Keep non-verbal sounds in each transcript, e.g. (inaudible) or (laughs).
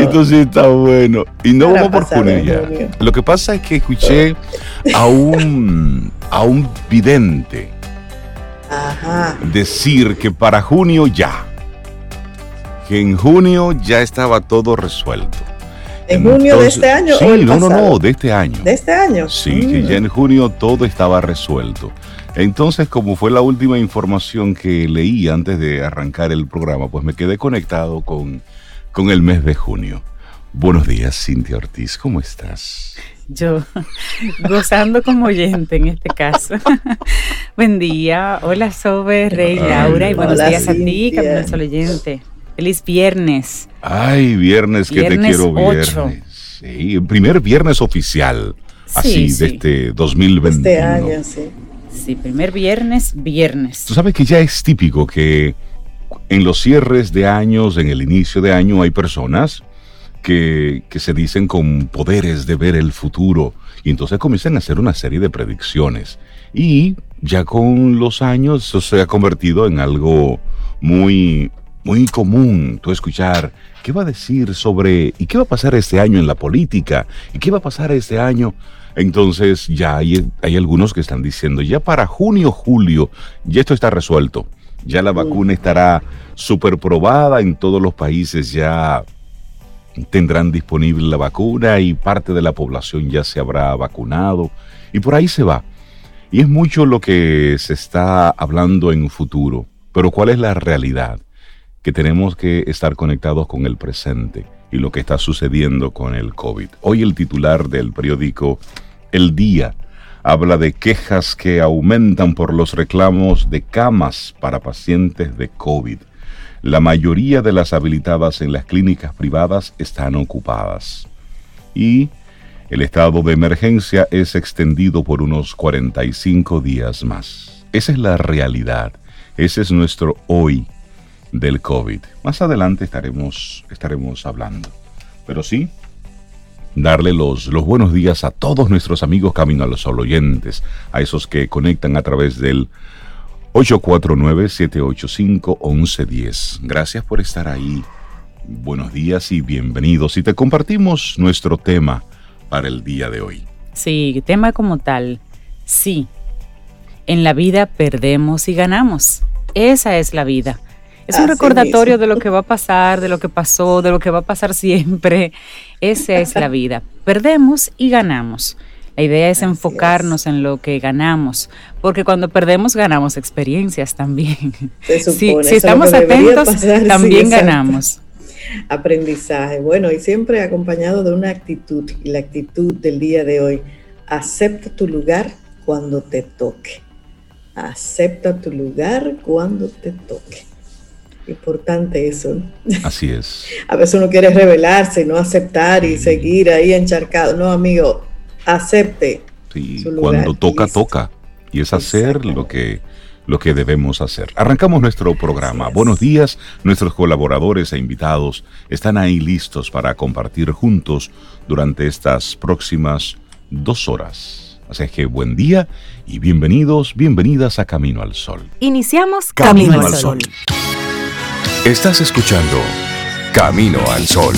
Esto sí está bueno. Y no vamos por junio ya. Lo que pasa es que escuché a un, a un vidente decir que para junio ya, que en junio ya estaba todo resuelto. ¿En junio de este año? Sí, o el no, no, no, de este año. ¿De este año? Sí, que mm. ya en junio todo estaba resuelto. Entonces, como fue la última información que leí antes de arrancar el programa, pues me quedé conectado con, con el mes de junio. Buenos días, Cintia Ortiz, ¿cómo estás? Yo, (laughs) gozando como oyente en este caso. (laughs) Buen día, hola Sobe, Rey, Laura, y buenos días a ti, Camino Sol oyente. Feliz viernes. Ay, viernes, que te quiero viernes. Sí, primer viernes oficial, así, de este 2021. Este año, sí. Sí, primer viernes, viernes. Tú sabes que ya es típico que en los cierres de años, en el inicio de año, hay personas que, que se dicen con poderes de ver el futuro y entonces comienzan a hacer una serie de predicciones. Y ya con los años eso se ha convertido en algo muy muy común tú escuchar qué va a decir sobre y qué va a pasar este año en la política y qué va a pasar este año. Entonces ya hay, hay algunos que están diciendo, ya para junio, julio, ya esto está resuelto. Ya la vacuna estará súper probada en todos los países, ya tendrán disponible la vacuna y parte de la población ya se habrá vacunado. Y por ahí se va. Y es mucho lo que se está hablando en futuro. Pero ¿cuál es la realidad? que tenemos que estar conectados con el presente y lo que está sucediendo con el COVID. Hoy el titular del periódico El Día habla de quejas que aumentan por los reclamos de camas para pacientes de COVID. La mayoría de las habilitadas en las clínicas privadas están ocupadas. Y el estado de emergencia es extendido por unos 45 días más. Esa es la realidad. Ese es nuestro hoy del COVID. Más adelante estaremos, estaremos hablando. Pero sí, darle los, buenos días a todos nuestros amigos Camino a los Sol oyentes, a esos que conectan a través del 849-785-1110. Gracias por estar ahí. Buenos días y bienvenidos. Y te compartimos nuestro tema para el día de hoy. Sí, tema como tal. Sí, en la vida perdemos y ganamos. Esa es la vida. Es un recordatorio de lo que va a pasar, de lo que pasó, de lo que va a pasar siempre. Esa es la vida. Perdemos y ganamos. La idea es enfocarnos en lo que ganamos, porque cuando perdemos ganamos experiencias también. (laughs) si, estamos atentos, (laughs) también ganamos. Aprendizaje. Bueno, y siempre acompañado de una actitud, y la actitud del día de hoy. Acepta tu lugar cuando te toque. Acepta tu lugar cuando te toque. Importante eso. Así es. (laughs) A veces uno quiere rebelarse, no aceptar y seguir ahí encharcado. No, amigo, acepte. Sí, cuando toca, toca. Y es hacer lo que, lo que debemos hacer. Arrancamos nuestro programa. Buenos días. Nuestros colaboradores e invitados están ahí listos para compartir juntos durante estas próximas dos horas. Así que buen día y bienvenidos, bienvenidas a Camino al Sol. Iniciamos Camino, al Sol. Estás escuchando Camino al Sol.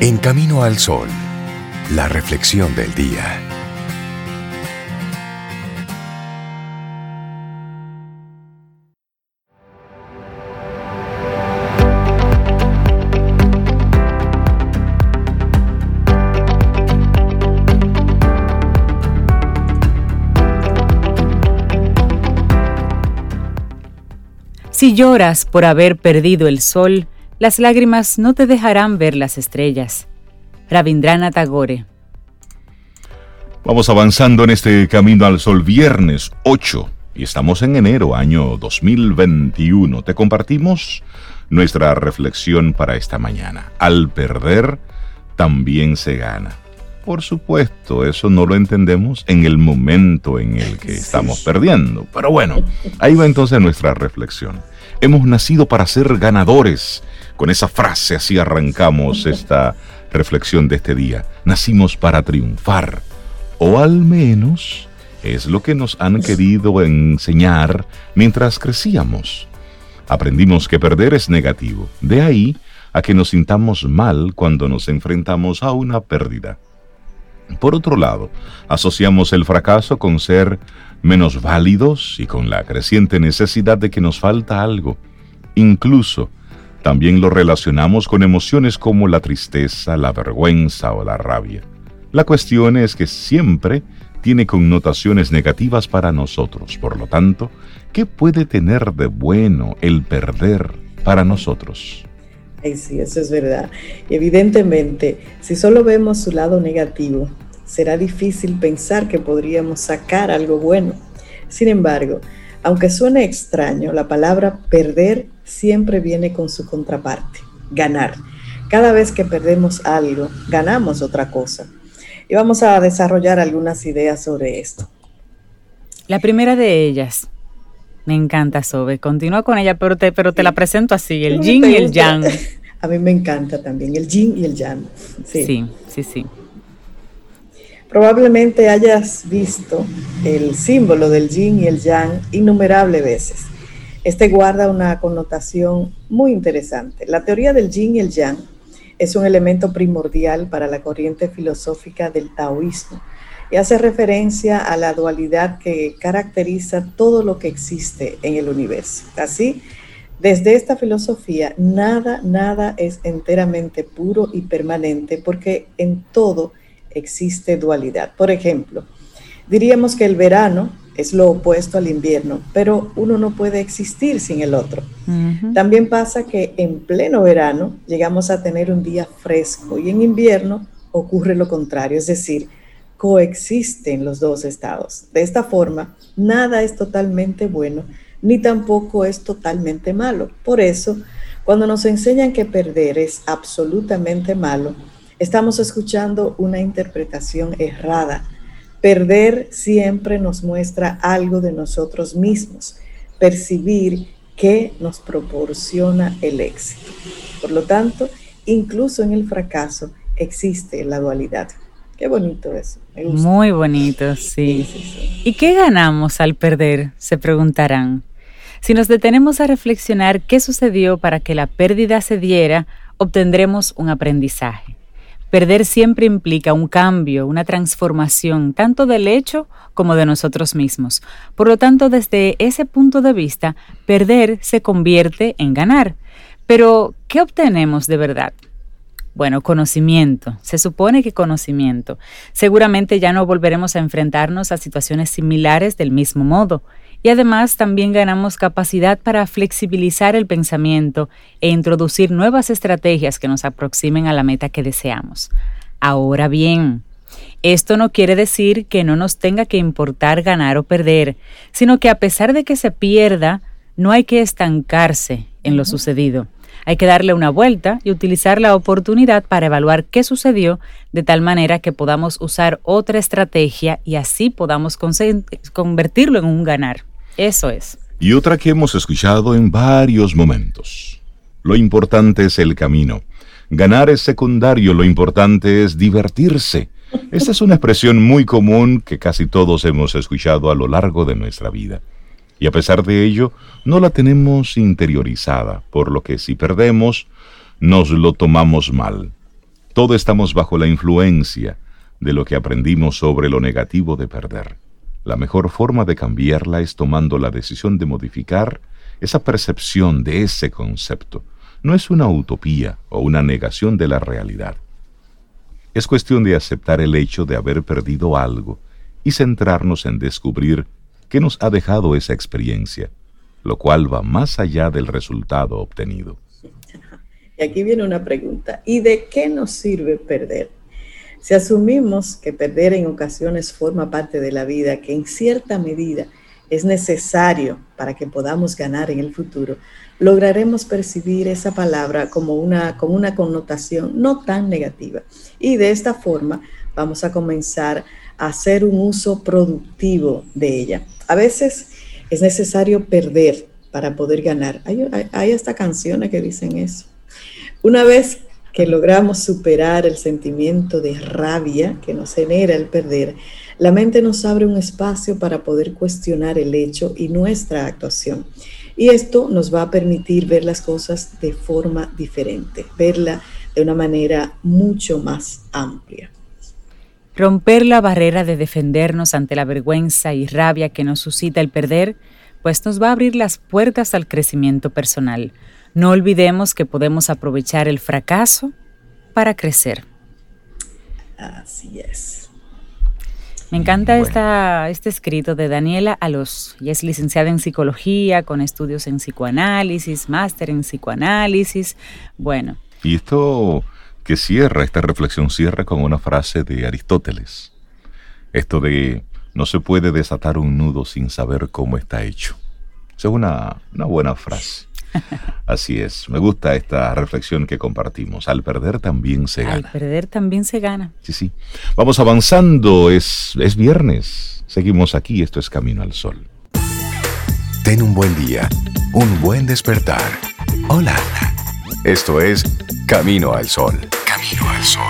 En Camino al Sol, la reflexión del día. Si lloras por haber perdido el sol, las lágrimas no te dejarán ver las estrellas. Ravindrana Tagore. Vamos avanzando en este camino al sol viernes 8 y estamos en enero año 2021. Te compartimos nuestra reflexión para esta mañana. Al perder, también se gana. Por supuesto, eso no lo entendemos en el momento en el que estamos perdiendo. Pero bueno, ahí va entonces nuestra reflexión. Hemos nacido para ser ganadores. Con esa frase así arrancamos esta reflexión de este día. Nacimos para triunfar. O al menos Es lo que nos han querido enseñar mientras crecíamos. Aprendimos que perder es negativo. De ahí a que nos sintamos mal cuando nos enfrentamos a una pérdida. Por otro lado, asociamos el fracaso con ser menos válidos y con la creciente necesidad de que nos falta algo. Incluso, también lo relacionamos con emociones como la tristeza, la vergüenza o la rabia. La cuestión es que siempre tiene connotaciones negativas para nosotros. Por lo tanto, ¿qué puede tener de bueno el perder para nosotros? Ay, sí, eso es verdad. Evidentemente, si solo vemos su lado negativo, será difícil pensar que podríamos sacar algo bueno. Sin embargo, aunque suene extraño, la palabra perder siempre viene con su contraparte, ganar. Cada vez que perdemos algo, ganamos otra cosa. Y vamos a desarrollar algunas ideas sobre esto. La primera de ellas, me encanta Sobe, continúa con ella, pero te, pero te la presento así, el yin y el yang. (laughs) A mí me encanta también, el yin y el yang. Sí, sí, sí. Probablemente hayas visto el símbolo del yin y el yang innumerables veces. Este guarda una connotación muy interesante. La teoría del yin y el yang es un elemento primordial para la corriente filosófica del taoísmo y hace referencia a la dualidad que caracteriza todo lo que existe en el universo. Así, desde esta filosofía, nada, nada es enteramente puro y permanente porque en todo existe dualidad. Por ejemplo, diríamos que el verano es lo opuesto al invierno, pero uno no puede existir sin el otro. También pasa que en pleno verano llegamos a tener un día fresco y en invierno ocurre lo contrario, es decir, coexisten los dos estados. De esta forma, nada es totalmente bueno, ni tampoco es totalmente malo. Por eso, cuando nos enseñan que perder es absolutamente malo, estamos escuchando una interpretación errada. Perder siempre nos muestra algo de nosotros mismos, percibir qué nos proporciona el éxito. Por lo tanto, incluso en el fracaso existe la dualidad. Qué bonito eso. Muy bonito, sí. ¿Y qué ganamos al perder? Se preguntarán. Si nos detenemos a reflexionar qué sucedió para que la pérdida se diera, obtendremos un aprendizaje. Perder siempre implica un cambio, una transformación, tanto del hecho como de nosotros mismos. Por lo tanto, desde ese punto de vista, perder se convierte en ganar. Pero, ¿qué obtenemos de verdad? Bueno, conocimiento. Se supone que conocimiento. Seguramente ya no volveremos a enfrentarnos a situaciones similares del mismo modo y además también ganamos capacidad para flexibilizar el pensamiento e introducir nuevas estrategias que nos aproximen a la meta que deseamos. Ahora bien, esto no quiere decir que no nos tenga que importar ganar o perder, sino que a pesar de que se pierda, no hay que estancarse en lo sucedido. Hay que darle una vuelta y utilizar la oportunidad para evaluar qué sucedió de tal manera que podamos usar otra estrategia y así podamos convertirlo en un ganar. Eso es. Y otra que hemos escuchado en varios momentos. Lo importante es el camino. Ganar es secundario, lo importante es divertirse. Esta es una expresión muy común que casi todos hemos escuchado a lo largo de nuestra vida y a pesar de ello no la tenemos interiorizada, por lo que si perdemos, nos lo tomamos mal. Todo estamos bajo la influencia de lo que aprendimos sobre lo negativo de perder. La mejor forma de cambiarla es tomando la decisión de modificar esa percepción de ese concepto. No es una utopía o una negación de la realidad. Es cuestión de aceptar el hecho de haber perdido algo y centrarnos en descubrir ¿Qué nos ha dejado esa experiencia? Lo cual va más allá del resultado obtenido. Y aquí viene una pregunta. ¿Y de qué nos sirve perder? Si asumimos que perder en ocasiones forma parte de la vida, que en cierta medida es necesario para que podamos ganar en el futuro, lograremos percibir esa palabra como una, una connotación no tan negativa. Y de esta forma vamos a comenzar hacer un uso productivo de ella. A veces es necesario perder para poder ganar. Hay, hasta canciones que dicen eso. Una vez que logramos superar el sentimiento de rabia que nos genera el perder, La mente nos abre un espacio para poder cuestionar el hecho y nuestra actuación. Y esto nos va a permitir ver las cosas de forma diferente, verla de una manera mucho más amplia. Romper la barrera de defendernos ante la vergüenza y rabia que nos suscita el perder, pues nos va a abrir las puertas al crecimiento personal. No olvidemos que podemos aprovechar el fracaso para crecer. Así es. Me encanta esta, este escrito de Daniela Alos. Ella es licenciada en psicología, con estudios en psicoanálisis, máster en psicoanálisis. Bueno. Y esto que cierra, esta reflexión cierra con una frase de Aristóteles. Esto de no se puede desatar un nudo sin saber cómo está hecho. es una, una buena frase. (laughs) Así es, me gusta esta reflexión que compartimos. Al perder también se gana. Al perder también se gana. Sí, sí. Vamos avanzando, es, es viernes. Seguimos aquí, esto es Camino al Sol. Ten un buen día, un buen despertar. Hola. Esto es Camino al Sol. Camino al Sol.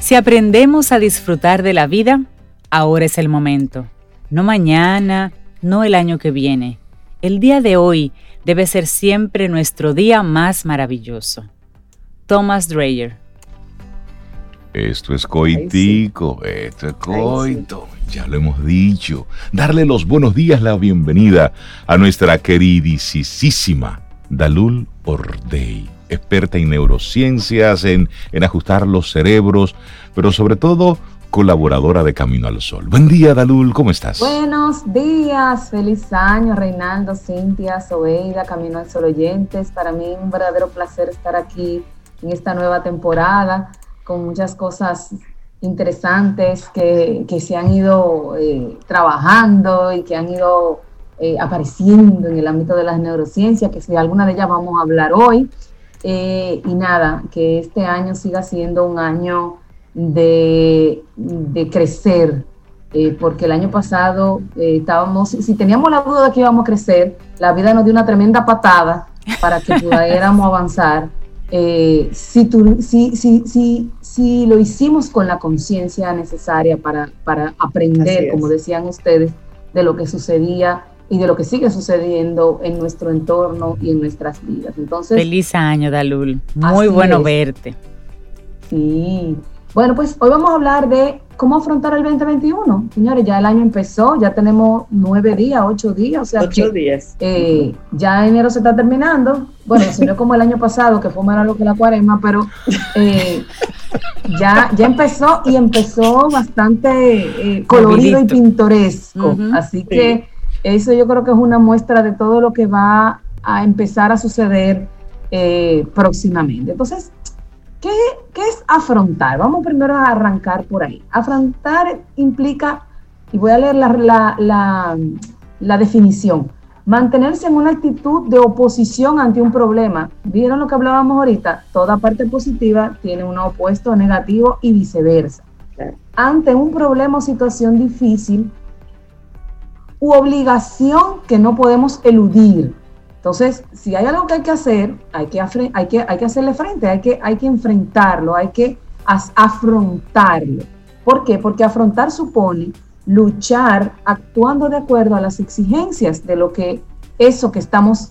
Si aprendemos a disfrutar de la vida, ahora es el momento. No mañana, no el año que viene. El día de hoy debe ser siempre nuestro día más maravilloso. Thomas Dreyer. Esto es coitico, esto es coito, ya lo hemos dicho. Darle los buenos días, la bienvenida a nuestra queridísima Dalul Ordey experta en neurociencias, en, en ajustar los cerebros, pero sobre todo colaboradora de Camino al Sol. Buen día, Dalul, ¿cómo estás? Buenos días, feliz año, Reinaldo, Cintia, Sobeida, Camino al Sol oyentes. Para mí un verdadero placer estar aquí en esta nueva temporada con muchas cosas interesantes que, que se han ido eh, trabajando y que han ido eh, apareciendo en el ámbito de las neurociencias, que si alguna de ellas vamos a hablar hoy. Eh, y nada, que este año siga siendo un año de, crecer, eh, porque el año pasado eh, estábamos, si teníamos la duda de que íbamos a crecer, la vida nos dio una tremenda patada para que pudiéramos (laughs) avanzar. si, tu, si, si, si, si, lo hicimos con la conciencia necesaria para, para aprender, como decían ustedes, de lo que sucedía y de lo que sigue sucediendo en nuestro entorno y en nuestras vidas. Entonces, feliz año, Dalul. Muy bueno verte. Sí. Bueno, pues hoy vamos a hablar de cómo afrontar el 2021. Señores, ya el año empezó, ya tenemos nueve días, ocho días, o sea, ocho días. Eh, ya enero se está terminando. Bueno, si no como el año pasado, que fue más largo que la cuaresma, pero eh, ya, ya empezó y empezó bastante eh, colorido y pintoresco. Así que eso yo creo que es una muestra de todo lo que va a empezar a suceder eh, próximamente. Entonces, ¿qué, es afrontar? Vamos primero a arrancar por ahí. Afrontar implica, y voy a leer la, la definición, mantenerse en una actitud de oposición ante un problema. ¿Vieron lo que hablábamos ahorita? Toda parte positiva tiene un opuesto negativo y viceversa. Ante un problema o situación difícil, u obligación que no podemos eludir. Entonces, si hay algo que hay que hacer, hay que, hacerle frente, hay que, hay que enfrentarlo, hay que afrontarlo. ¿Por qué? Porque afrontar supone luchar actuando de acuerdo a las exigencias de lo que eso que estamos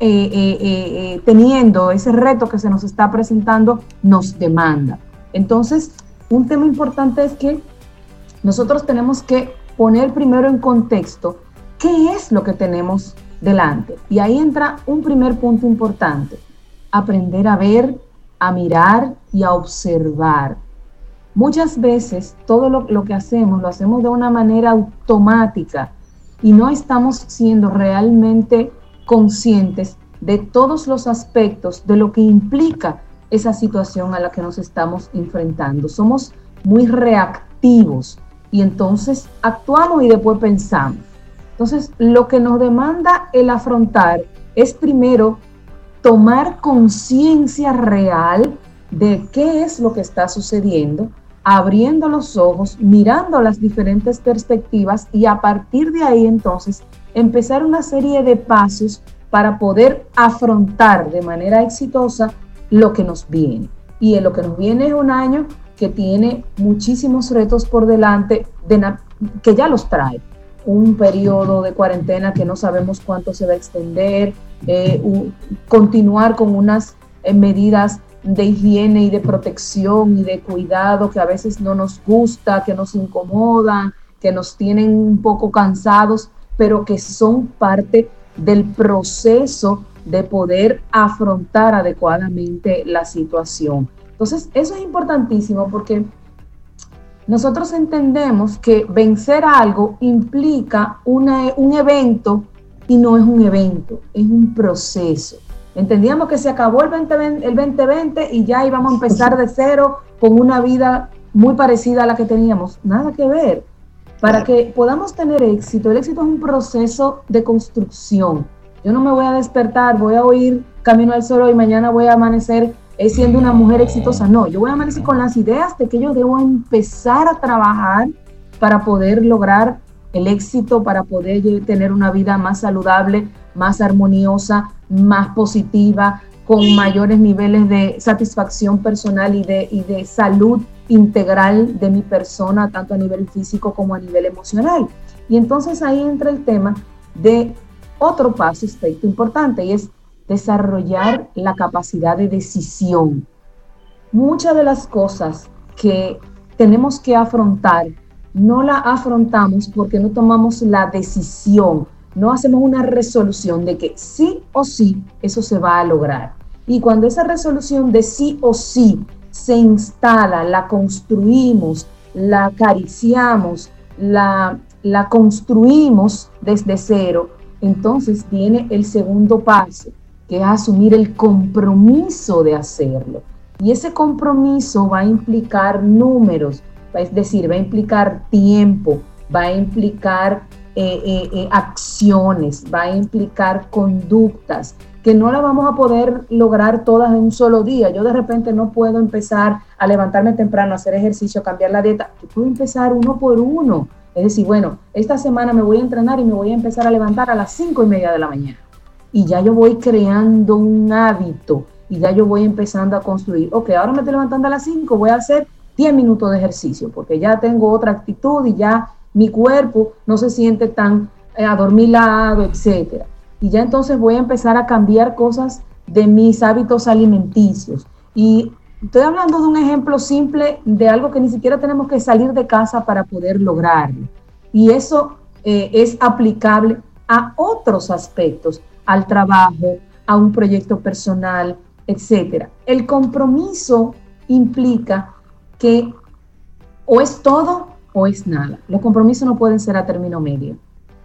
eh, eh, eh, teniendo, ese reto que se nos está presentando, nos demanda. Entonces, un tema importante es que nosotros tenemos que poner primero en contexto qué es lo que tenemos delante. Y ahí entra un primer punto importante, aprender a ver, a mirar y a observar. Muchas veces todo lo, que hacemos lo hacemos de una manera automática y no estamos siendo realmente conscientes de todos los aspectos de lo que implica esa situación a la que nos estamos enfrentando. Somos muy reactivos y entonces actuamos y después pensamos. Entonces, lo que nos demanda el afrontar es primero tomar conciencia real de qué es lo que está sucediendo, abriendo los ojos, mirando las diferentes perspectivas y a partir de ahí entonces empezar una serie de pasos para poder afrontar de manera exitosa lo que nos viene. Y en lo que nos viene es un año que tiene muchísimos retos por delante, de que ya los trae. Un periodo de cuarentena que no sabemos cuánto se va a extender, eh, continuar con unas eh, medidas de higiene y de protección y de cuidado que a veces no nos gusta, que nos incomodan, que nos tienen un poco cansados, pero que son parte del proceso de poder afrontar adecuadamente la situación. Entonces, eso es importantísimo porque nosotros entendemos que vencer algo implica una, un evento y no es un evento, es un proceso. Entendíamos que se acabó el 2020, el 2020 y ya íbamos a empezar de cero con una vida muy parecida a la que teníamos. Nada que ver. Para que podamos tener éxito, el éxito es un proceso de construcción. Yo no me voy a despertar, voy a oír Camino al Sol y mañana voy a amanecer eh, siendo una mujer exitosa. No, yo voy a amanecer con las ideas de que yo debo empezar a trabajar para poder lograr el éxito, para poder tener una vida más saludable, más armoniosa, más positiva, con mayores niveles de satisfacción personal y de, y de salud integral de mi persona, tanto a nivel físico como a nivel emocional. Y entonces ahí entra el tema de otro paso, aspecto importante, y es desarrollar la capacidad de decisión. Muchas de las cosas que tenemos que afrontar, no la afrontamos porque no tomamos la decisión, no hacemos una resolución de que sí o sí eso se va a lograr. Y cuando esa resolución de sí o sí se instala, la construimos, la acariciamos, la, la construimos desde cero, entonces viene el segundo paso, que es asumir el compromiso de hacerlo. Y ese compromiso va a implicar números, es decir, va a implicar tiempo, va a implicar eh, eh, eh, acciones, va a implicar conductas que no la vamos a poder lograr todas en un solo día. Yo de repente no puedo empezar a levantarme temprano, hacer ejercicio, cambiar la dieta. Yo puedo empezar uno por uno. Es decir, bueno, esta semana me voy a entrenar y me voy a empezar a levantar a las cinco y media de la mañana. Y ya yo voy creando un hábito y ya yo voy empezando a construir. Ok, ahora me estoy levantando a las 5, voy a hacer 10 minutos de ejercicio porque ya tengo otra actitud y ya mi cuerpo no se siente tan eh, adormilado, etcétera. Y ya entonces voy a empezar a cambiar cosas de mis hábitos alimenticios. Y estoy hablando de un ejemplo simple de algo que ni siquiera tenemos que salir de casa para poder lograrlo. Y eso eh, es aplicable a otros aspectos, al trabajo, a un proyecto personal, etcétera. El compromiso implica que o es todo o es nada. Los compromisos no pueden ser a término medio,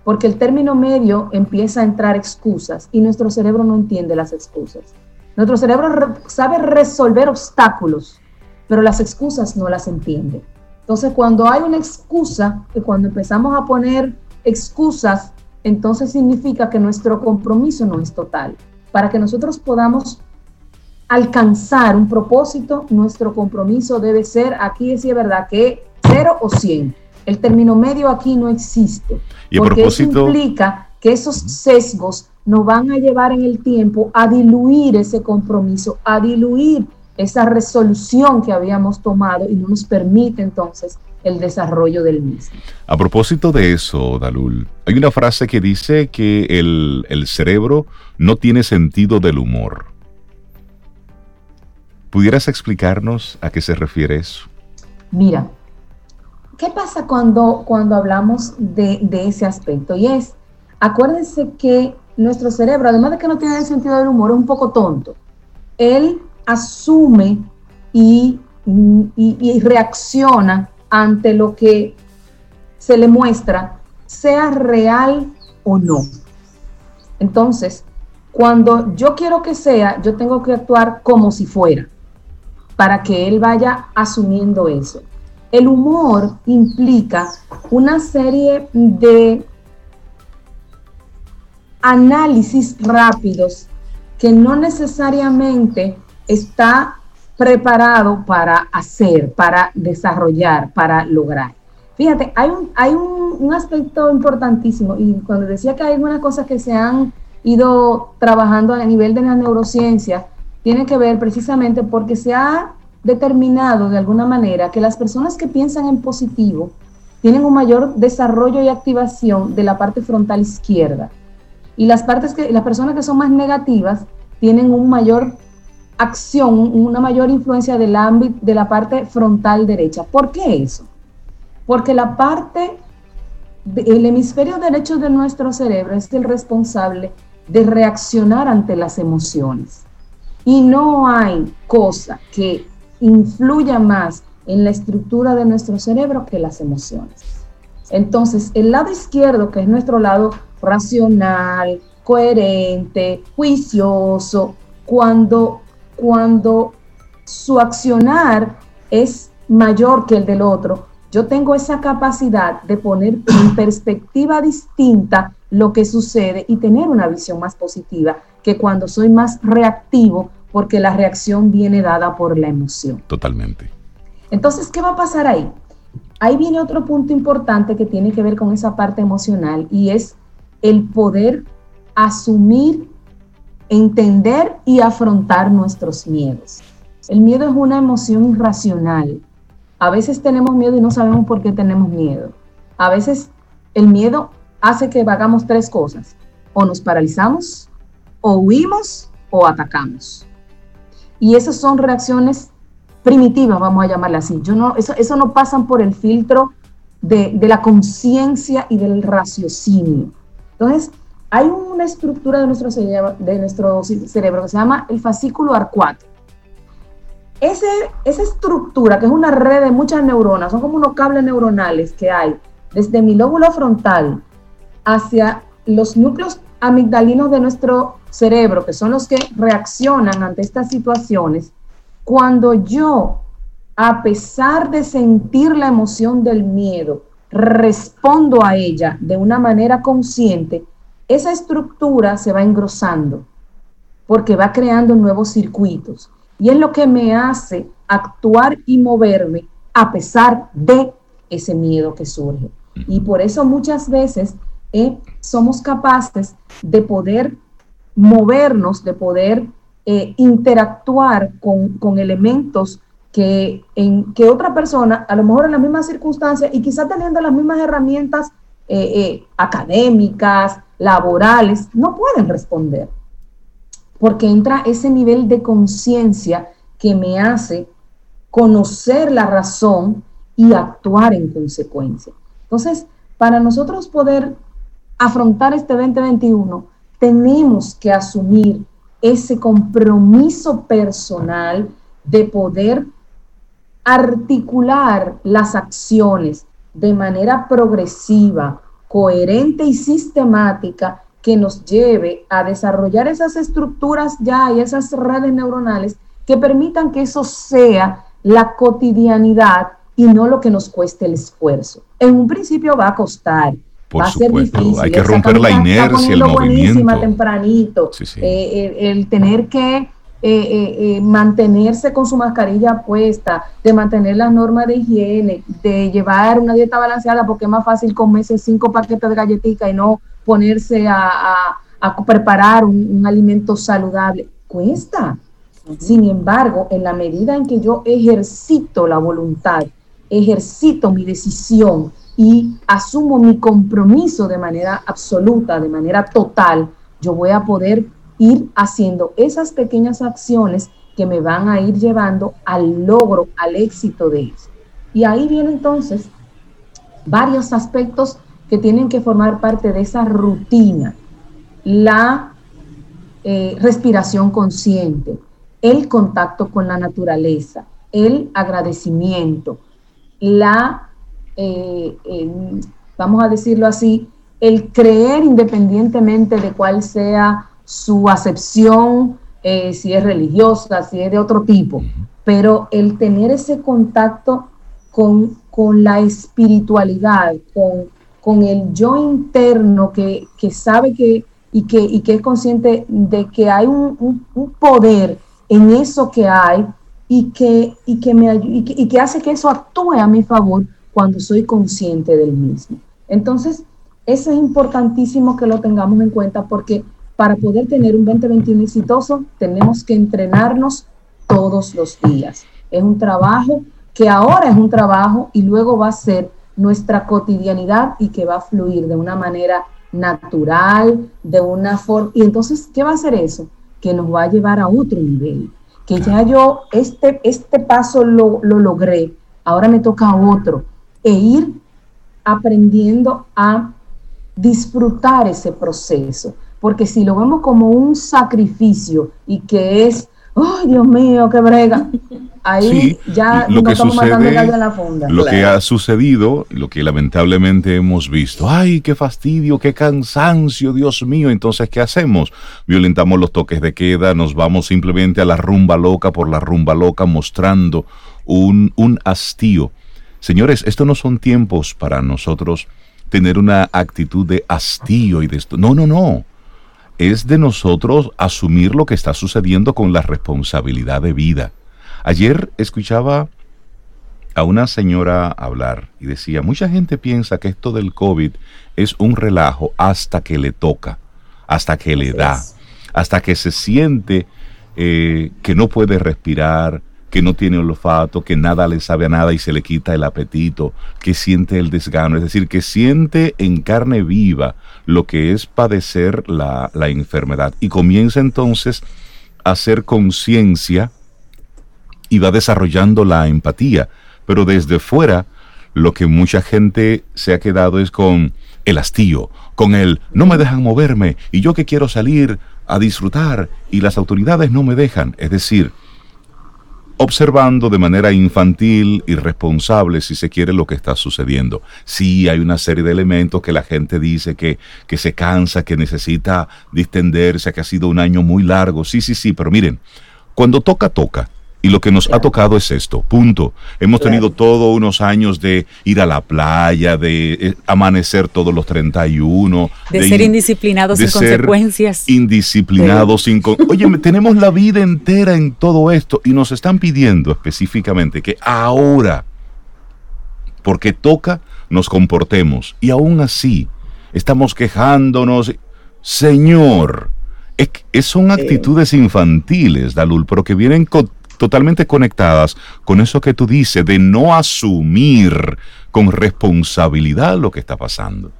porque el término medio empieza a entrar excusas y nuestro cerebro no entiende las excusas. Nuestro cerebro sabe resolver obstáculos, pero las excusas no las entiende. Entonces, cuando hay una excusa, que cuando empezamos a poner excusas, entonces significa que nuestro compromiso no es total. Para que nosotros podamos alcanzar un propósito, nuestro compromiso debe ser, aquí sí es verdad que cero o 100. El término medio aquí no existe. porque eso implica que esos sesgos nos van a llevar en el tiempo a diluir ese compromiso, a diluir esa resolución que habíamos tomado y no nos permite entonces el desarrollo del mismo. A propósito de eso, Dalul, hay una frase que dice que el, el cerebro no tiene sentido del humor. ¿Pudieras explicarnos a qué se refiere eso? Mira, ¿Qué pasa cuando, cuando hablamos de, ese aspecto? Y es, acuérdense que nuestro cerebro, además de que no tiene el sentido del humor, es un poco tonto. Él asume y, y, reacciona ante lo que se le muestra, sea real o no. Entonces, cuando yo quiero que sea, yo tengo que actuar como si fuera, para que él vaya asumiendo eso. El humor implica una serie de análisis rápidos que no necesariamente está preparado para hacer, para desarrollar, para lograr. Fíjate, hay un, hay un, aspecto importantísimo y cuando decía que hay algunas cosas que se han ido trabajando a nivel de la neurociencia, tiene que ver precisamente porque se ha determinado de alguna manera que las personas que piensan en positivo tienen un mayor desarrollo y activación de la parte frontal izquierda. Y las partes que las personas que son más negativas tienen un mayor acción, una mayor influencia del ámbito de la parte frontal derecha. ¿Por qué eso? Porque la parte, el hemisferio derecho de nuestro cerebro es el responsable de reaccionar ante las emociones. Y no hay cosa que influya más en la estructura de nuestro cerebro que las emociones. Entonces, el lado izquierdo, que es nuestro lado racional, coherente, juicioso, cuando cuando su accionar es mayor que el del otro, yo tengo esa capacidad de poner en perspectiva distinta lo que sucede y tener una visión más positiva que cuando soy más reactivo porque la reacción viene dada por la emoción. Totalmente. Entonces, ¿qué va a pasar ahí? Ahí viene otro punto importante que tiene que ver con esa parte emocional y es el poder asumir entender y afrontar nuestros miedos. El miedo es una emoción irracional. A veces tenemos miedo y no sabemos por qué tenemos miedo. A veces el miedo hace que hagamos tres cosas. O nos paralizamos, o huimos, o atacamos. Y esas son reacciones primitivas, vamos a llamarlas así. Yo no, eso, no pasan por el filtro de, de la conciencia y del raciocinio. Entonces, hay una estructura de nuestro, cerebro, de nuestro cerebro que se llama el fascículo arcuato. Ese, esa estructura, que es una red de muchas neuronas, son como unos cables neuronales que hay desde mi lóbulo frontal hacia los núcleos amigdalinos de nuestro cerebro, que son los que reaccionan ante estas situaciones, cuando yo, a pesar de sentir la emoción del miedo, respondo a ella de una manera consciente, esa estructura se va engrosando porque va creando nuevos circuitos y es lo que me hace actuar y moverme a pesar de ese miedo que surge. Y por eso muchas veces eh, somos capaces de poder movernos, de poder eh, interactuar con, con, elementos que, en, que otra persona, a lo mejor en las mismas circunstancias y quizás teniendo las mismas herramientas eh, académicas, laborales, no pueden responder, porque entra ese nivel de conciencia que me hace conocer la razón y actuar en consecuencia. Entonces, para nosotros poder afrontar este 2021, tenemos que asumir ese compromiso personal de poder articular las acciones de manera progresiva, coherente y sistemática que nos lleve a desarrollar esas estructuras ya y esas redes neuronales que permitan que eso sea la cotidianidad y no lo que nos cueste el esfuerzo. En un principio va a costar, va a ser difícil. Hay que romper la inercia, el movimiento. tempranito, eh, el, tener que eh, eh, eh, mantenerse con su mascarilla puesta, de mantener las normas de higiene, de llevar una dieta balanceada, porque es más fácil comerse cinco paquetes de galletica y no ponerse a, preparar un, alimento saludable. Cuesta. Sin embargo, en la medida en que yo ejercito la voluntad, ejercito mi decisión y asumo mi compromiso de manera absoluta, de manera total, yo voy a poder ir haciendo esas pequeñas acciones que me van a ir llevando al logro, al éxito de eso. Y ahí vienen entonces varios aspectos que tienen que formar parte de esa rutina. La eh, respiración consciente, el contacto con la naturaleza, el agradecimiento, la, eh, vamos a decirlo así, el creer independientemente de cuál sea su acepción, eh, si es religiosa, si es de otro tipo, pero el tener ese contacto con, con la espiritualidad, con, con, el yo interno que, que sabe que y que, y que es consciente de que hay un, poder en eso que hay y que, y, que me, y y que hace que eso actúe a mi favor cuando soy consciente del mismo. Entonces, eso es importantísimo que lo tengamos en cuenta porque para poder tener un 2021 exitoso tenemos que entrenarnos todos los días. Es un trabajo que ahora es un trabajo y luego va a ser nuestra cotidianidad y que va a fluir de una manera natural, de una forma... Y entonces, ¿qué va a hacer eso? Que nos va a llevar a otro nivel. Que ya yo este, este paso lo, lo logré, ahora me toca otro. E ir aprendiendo a disfrutar ese proceso. Porque si lo vemos como un sacrificio y que es, ¡ay, Dios mío, qué brega! (laughs) Ahí ya lo que estamos sucede, la funda. Lo que ha sucedido, lo que lamentablemente hemos visto, ¡ay, qué fastidio, qué cansancio, Dios mío! Entonces, ¿qué hacemos? Violentamos los toques de queda, nos vamos simplemente a la rumba loca por la rumba loca, mostrando un, un hastío. Señores, estos no son tiempos para nosotros tener una actitud de hastío y de esto. No, no, no. Es de nosotros asumir lo que está sucediendo con la responsabilidad de vida. Ayer escuchaba a una señora hablar y decía, mucha gente piensa que esto del COVID es un relajo hasta que le toca, hasta que le da, hasta que se siente eh, que no puede respirar, que no tiene olfato, que nada le sabe a nada y se le quita el apetito, que siente el desgano, es decir, que siente en carne viva lo que es padecer la, la enfermedad. Y comienza entonces a hacer conciencia y va desarrollando la empatía, pero desde fuera lo que mucha gente se ha quedado es con el hastío, con el no me dejan moverme y yo que quiero salir a disfrutar y las autoridades no me dejan, es decir, observando de manera infantil, irresponsable, si se quiere, lo que está sucediendo. Sí, hay una serie de elementos que la gente dice que, que se cansa, que necesita distenderse, que ha sido un año muy largo. Sí, sí, sí, pero miren, cuando toca, toca. Y lo que nos ha tocado es esto, punto. Hemos tenido todos unos años de ir a la playa, de eh, amanecer todos los 31. De, ser indisciplinados sin consecuencias. Indisciplinados sin... Oye, (laughs) tenemos la vida entera en todo esto y nos están pidiendo específicamente que ahora, porque toca, nos comportemos. Y aún así, estamos quejándonos. Señor, es, son actitudes infantiles, Dalul, pero que vienen con totalmente conectadas con eso que tú dices de no asumir con responsabilidad lo que está pasando.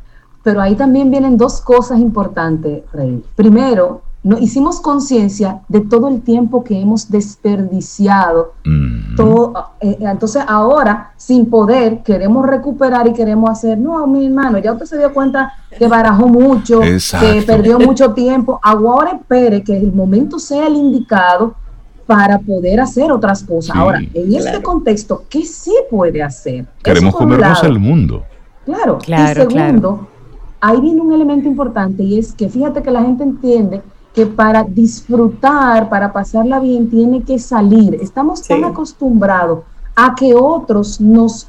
Pero ahí también vienen dos cosas importantes, Rey. Primero, no, hicimos conciencia de todo el tiempo que hemos desperdiciado. todo, eh, entonces ahora, sin poder, queremos recuperar y queremos hacer, no, mi hermano, ya usted se dio cuenta que barajó mucho, que perdió mucho tiempo. Ahora espere que el momento sea el indicado para poder hacer otras cosas. Ahora, en este contexto, ¿qué sí puede hacer? Queremos comernos el mundo. Claro, claro y segundo, ahí viene un elemento importante y es que fíjate que la gente entiende que para disfrutar, para pasarla bien, tiene que salir. Estamos tan acostumbrados a que otros nos,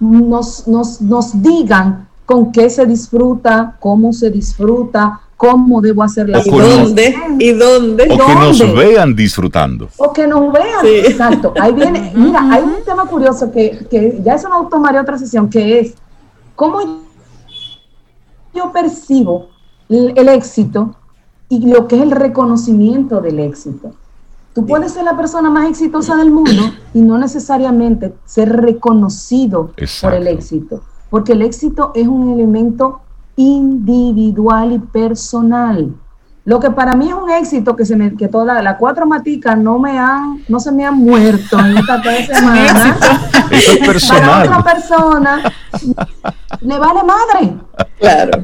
nos, nos, nos digan con qué se disfruta, cómo se disfruta, cómo debo hacer las cosas. ¿Y dónde? ¿Y dónde? O que nos vean disfrutando. O que nos vean, exacto. Ahí viene, mira, hay un tema curioso que, que ya eso lo tomaré otra sesión, que es cómo yo percibo el, éxito y lo que es el reconocimiento del éxito. Tú puedes ser la persona más exitosa del mundo y no necesariamente ser reconocido por el éxito, porque el éxito es un elemento individual y personal. Lo que para mí es un éxito que se me, que todas las cuatro maticas no me han, no se me han muerto en esta (laughs) tres semanas. Eso es personal. Para otra persona le vale madre. Claro,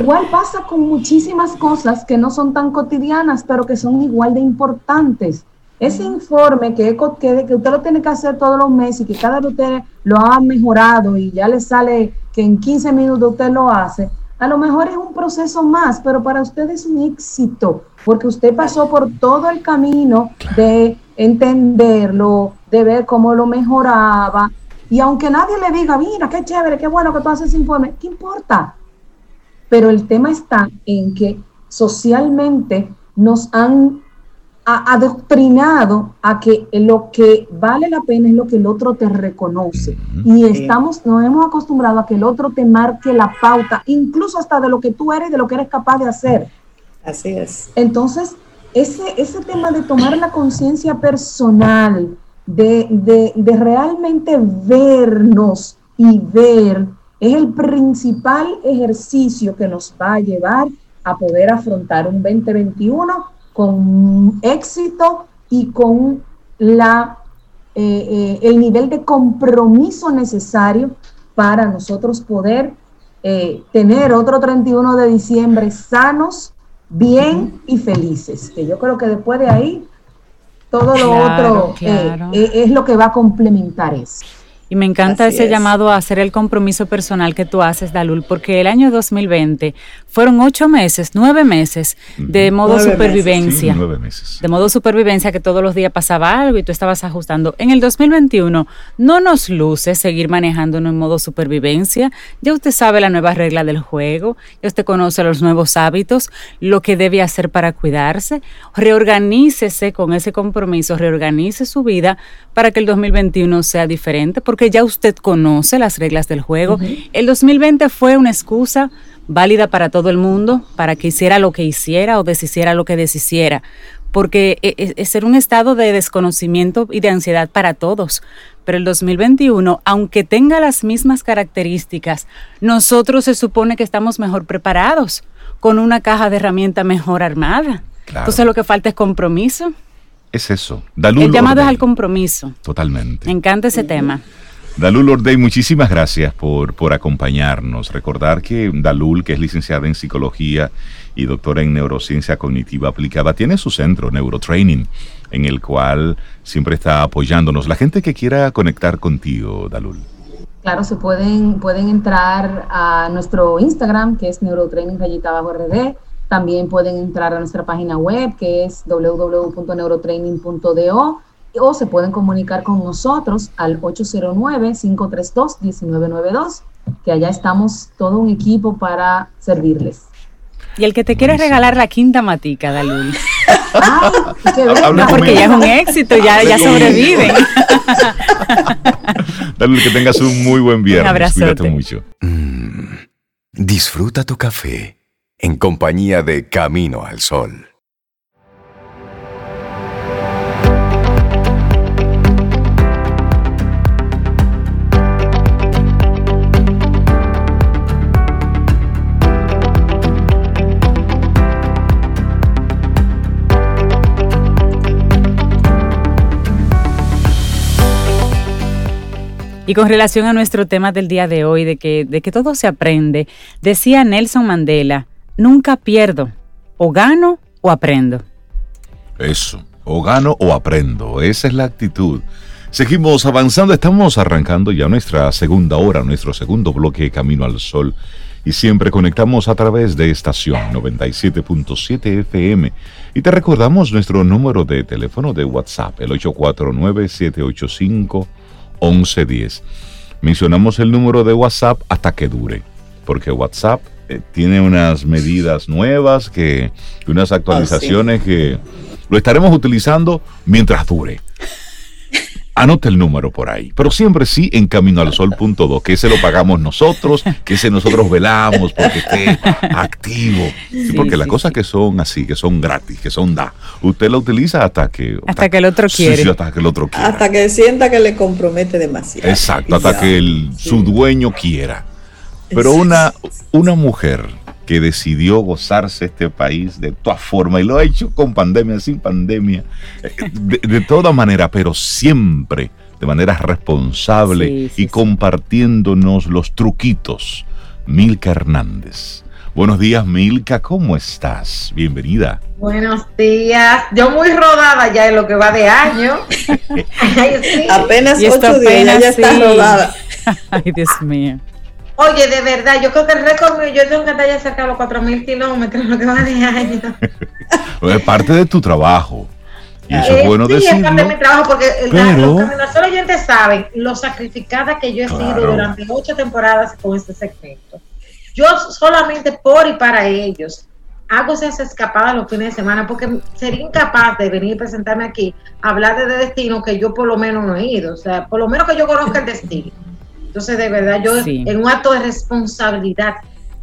Igual pasa con muchísimas cosas que no son tan cotidianas, pero que son igual de importantes. Ese informe que, que, que usted lo tiene que hacer todos los meses y que cada vez usted lo ha mejorado y ya le sale que en 15 minutos usted lo hace, a lo mejor es un proceso más, pero para usted es un éxito, porque usted pasó por todo el camino de entenderlo, de ver cómo lo mejoraba. Y aunque nadie le diga, mira, qué chévere, qué bueno que tú haces ese informe, ¿qué importa? Pero el tema está en que socialmente nos han adoctrinado a que lo que vale la pena es lo que el otro te reconoce. Y estamos, nos hemos acostumbrado a que el otro te marque la pauta, incluso hasta de lo que tú eres, de lo que eres capaz de hacer. Así es. Entonces, ese, ese tema de tomar la conciencia personal, de, de, de realmente vernos y ver, es el principal ejercicio que nos va a llevar a poder afrontar un 2021 con éxito y con la, eh, eh, el nivel de compromiso necesario para nosotros poder eh, tener otro 31 de diciembre sanos, bien y felices. Que yo creo que después de ahí, todo lo otro es lo que va a complementar eso. Y me encanta ese llamado a hacer el compromiso personal que tú haces, Dalul, porque el año 2020 fueron ocho meses, nueve meses de modo supervivencia. nueve meses. De modo supervivencia que todos los días pasaba algo y tú estabas ajustando. En el 2021 no nos luce seguir manejándonos en modo supervivencia. Ya usted sabe la nueva regla del juego, ya usted conoce los nuevos hábitos, lo que debe hacer para cuidarse. Reorganícese con ese compromiso, reorganice su vida para que el 2021 sea diferente, porque que ya usted conoce las reglas del juego. El 2020 fue una excusa válida para todo el mundo, para que hiciera lo que hiciera o deshiciera lo que deshiciera, porque e, e, es, un estado de desconocimiento y de ansiedad para todos. Pero el 2021, aunque tenga las mismas características, nosotros se supone que estamos mejor preparados, con una caja de herramientas mejor armada. Entonces lo que falta es compromiso. Es eso. el llamado es al compromiso. Totalmente. Me encanta ese tema. Dalul Ordey, muchísimas gracias por, por acompañarnos. Recordar que Dalul, que es licenciada en psicología y doctora en neurociencia cognitiva aplicada, tiene su centro, Neurotraining, en el cual siempre está apoyándonos. La gente que quiera conectar contigo, Dalul. Claro, se pueden, pueden entrar a nuestro Instagram, que es neurotraining rayita bajo RD. También pueden entrar a nuestra página web, que es www.neurotraining.do o se pueden comunicar con nosotros al 809-532-1992, que allá estamos todo un equipo para servirles. Y el que te quiere regalar la quinta matica, Dalul. no, porque ya es un éxito, ya, ya sobreviven. (laughs) Dalul, que tengas un muy buen viernes. Un Cuídate mucho. Mm, disfruta tu café en compañía de Camino al Sol. Y con relación a nuestro tema del día de hoy, de que, de que todo se aprende, decía Nelson Mandela, nunca pierdo, o gano o aprendo. Eso, o gano o aprendo, esa es la actitud. Seguimos avanzando, estamos arrancando ya nuestra segunda hora, nuestro segundo bloque Camino al Sol y siempre conectamos a través de estación 97.7 FM. Y te recordamos nuestro número de teléfono de WhatsApp, el 849-785. 1110. Mencionamos el número de WhatsApp hasta que dure, porque WhatsApp eh, tiene unas medidas nuevas, que, unas actualizaciones que lo estaremos utilizando mientras dure. Anote el número por ahí, pero siempre sí en camino al sol.do, que ese lo pagamos nosotros, que ese nosotros velamos porque esté activo. porque las cosas que son así, que son gratis, que son da, usted lo utiliza hasta que... Hasta, que el otro quiere. hasta que el otro quiera. Hasta que sienta que le compromete demasiado. Exacto, hasta que el, su dueño quiera. Pero una, una mujer que decidió gozarse este país de todas formas y lo ha hecho con pandemia, sin pandemia, eh, de, toda manera, pero siempre de manera responsable y compartiéndonos los truquitos. Milka Hernández. Buenos días, Milka, ¿cómo estás? Bienvenida. Buenos días. Yo muy rodada ya en lo que va de año. (laughs) Apenas ocho días, ya está rodada. Ay, Dios mío. Oye, de verdad, yo creo que el récord mío, yo tengo que estar ya cerca de los 4.000 kilómetros, lo que va de año. (laughs) es parte de tu trabajo. Y eso es bueno sí, decirlo. es parte de mi trabajo, porque pero... los solo oyentes saben lo sacrificada que yo he sido durante ocho temporadas con este segmento. Yo solamente por y para ellos hago esas escapadas los fines de semana porque sería incapaz de venir y presentarme aquí a hablar de destino que yo por lo menos no he ido, o sea, por lo menos que yo conozca el destino. Entonces, de verdad, yo en un acto de responsabilidad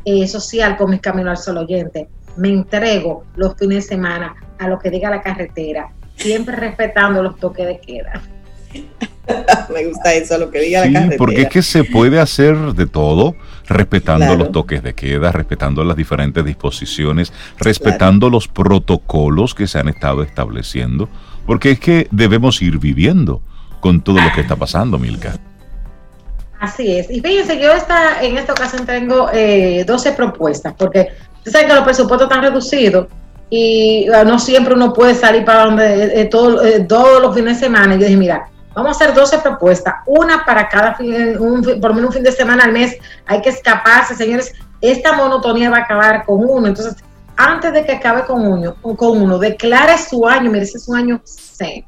eh, social con mis caminos al sol oyente, me entrego los fines de semana a lo que diga la carretera, siempre respetando los toques de queda. (laughs) me gusta eso, lo que diga la carretera. Porque es que se puede hacer de todo, respetando los toques de queda, respetando las diferentes disposiciones, respetando los protocolos que se han estado estableciendo, porque es que debemos ir viviendo con todo lo que está pasando, Milka. Así es. Y fíjense, yo esta, en esta ocasión tengo eh, 12 propuestas, porque ustedes saben que los presupuestos están reducidos y ah, no siempre uno puede salir para donde eh, eh, todo, eh, todos los fines de semana. Y yo dije, mira, vamos a hacer 12 propuestas, una para cada fin, un, por menos un fin de semana al mes. Hay que escaparse, señores. Esta monotonía va a acabar con uno. Entonces, antes de que acabe con uno, con uno declare su año. Mire, ese es un año zen.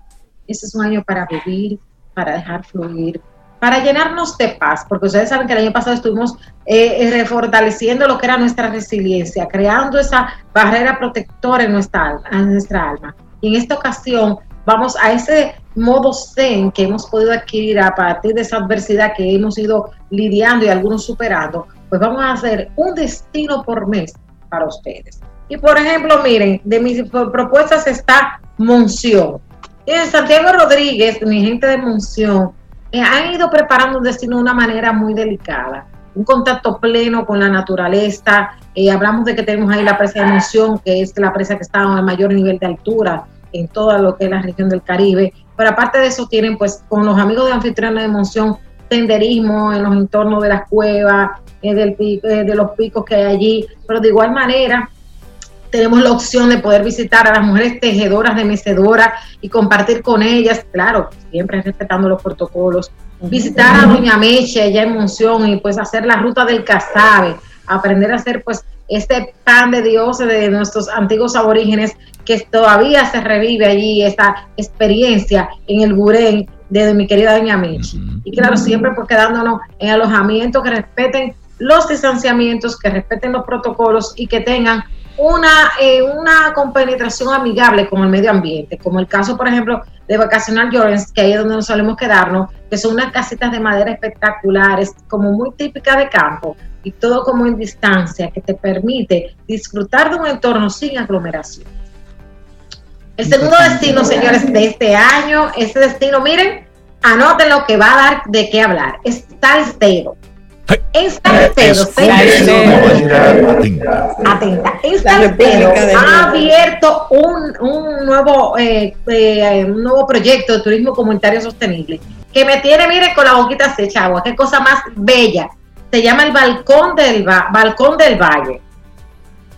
Ese es un año para vivir, para dejar fluir, para llenarnos de paz, porque ustedes saben que el año pasado estuvimos eh, refortaleciendo lo que era nuestra resiliencia, creando esa barrera protectora en nuestra, en nuestra alma. Y en esta ocasión vamos a ese modo zen que hemos podido adquirir a partir de esa adversidad que hemos ido lidiando y algunos superando, pues vamos a hacer un destino por mes para ustedes. Y por ejemplo, miren, de mis propuestas está Monción. Y en Santiago Rodríguez, mi gente de Monción, eh, han ido preparando un destino de una manera muy delicada. Un contacto pleno con la naturaleza. Eh, hablamos de que tenemos ahí la presa de Monción, que es la presa que está a mayor nivel de altura en toda lo que es la región del Caribe. Pero aparte de eso, tienen pues con los amigos de anfitriona de Monción senderismo en los entornos de las cuevas, eh, del, de los picos que hay allí. Pero de igual manera, tenemos la opción de poder visitar a las mujeres tejedoras de mecedora y compartir con ellas, claro, siempre respetando los protocolos. Visitar a Doña Meche allá en Monción y pues hacer la ruta del casabe, aprender a hacer pues este pan de dioses de nuestros antiguos aborígenes que todavía se revive allí, esta experiencia en el Burén de mi querida Doña Meche. Y claro, siempre pues quedándonos en alojamientos que respeten los distanciamientos, que respeten los protocolos y que tengan una, eh, una compenetración amigable con el medio ambiente, como el caso, por ejemplo, de Vacacional Jorens, que ahí es donde nos solemos quedarnos, que son unas casitas de madera espectaculares, como muy típicas de campo, y todo como en distancia, que te permite disfrutar de un entorno sin aglomeración. El segundo destino, señores, de este año, este destino, miren, anoten lo que va a dar de qué hablar, es Talcedo. En Salcedo, atenta. En Salcedo ha abierto un, un nuevo, eh, eh, un nuevo proyecto de turismo comunitario sostenible que me tiene, mire, con la boquita secha agua. Qué cosa más bella. Se llama el Balcón del, Balcón del Valle.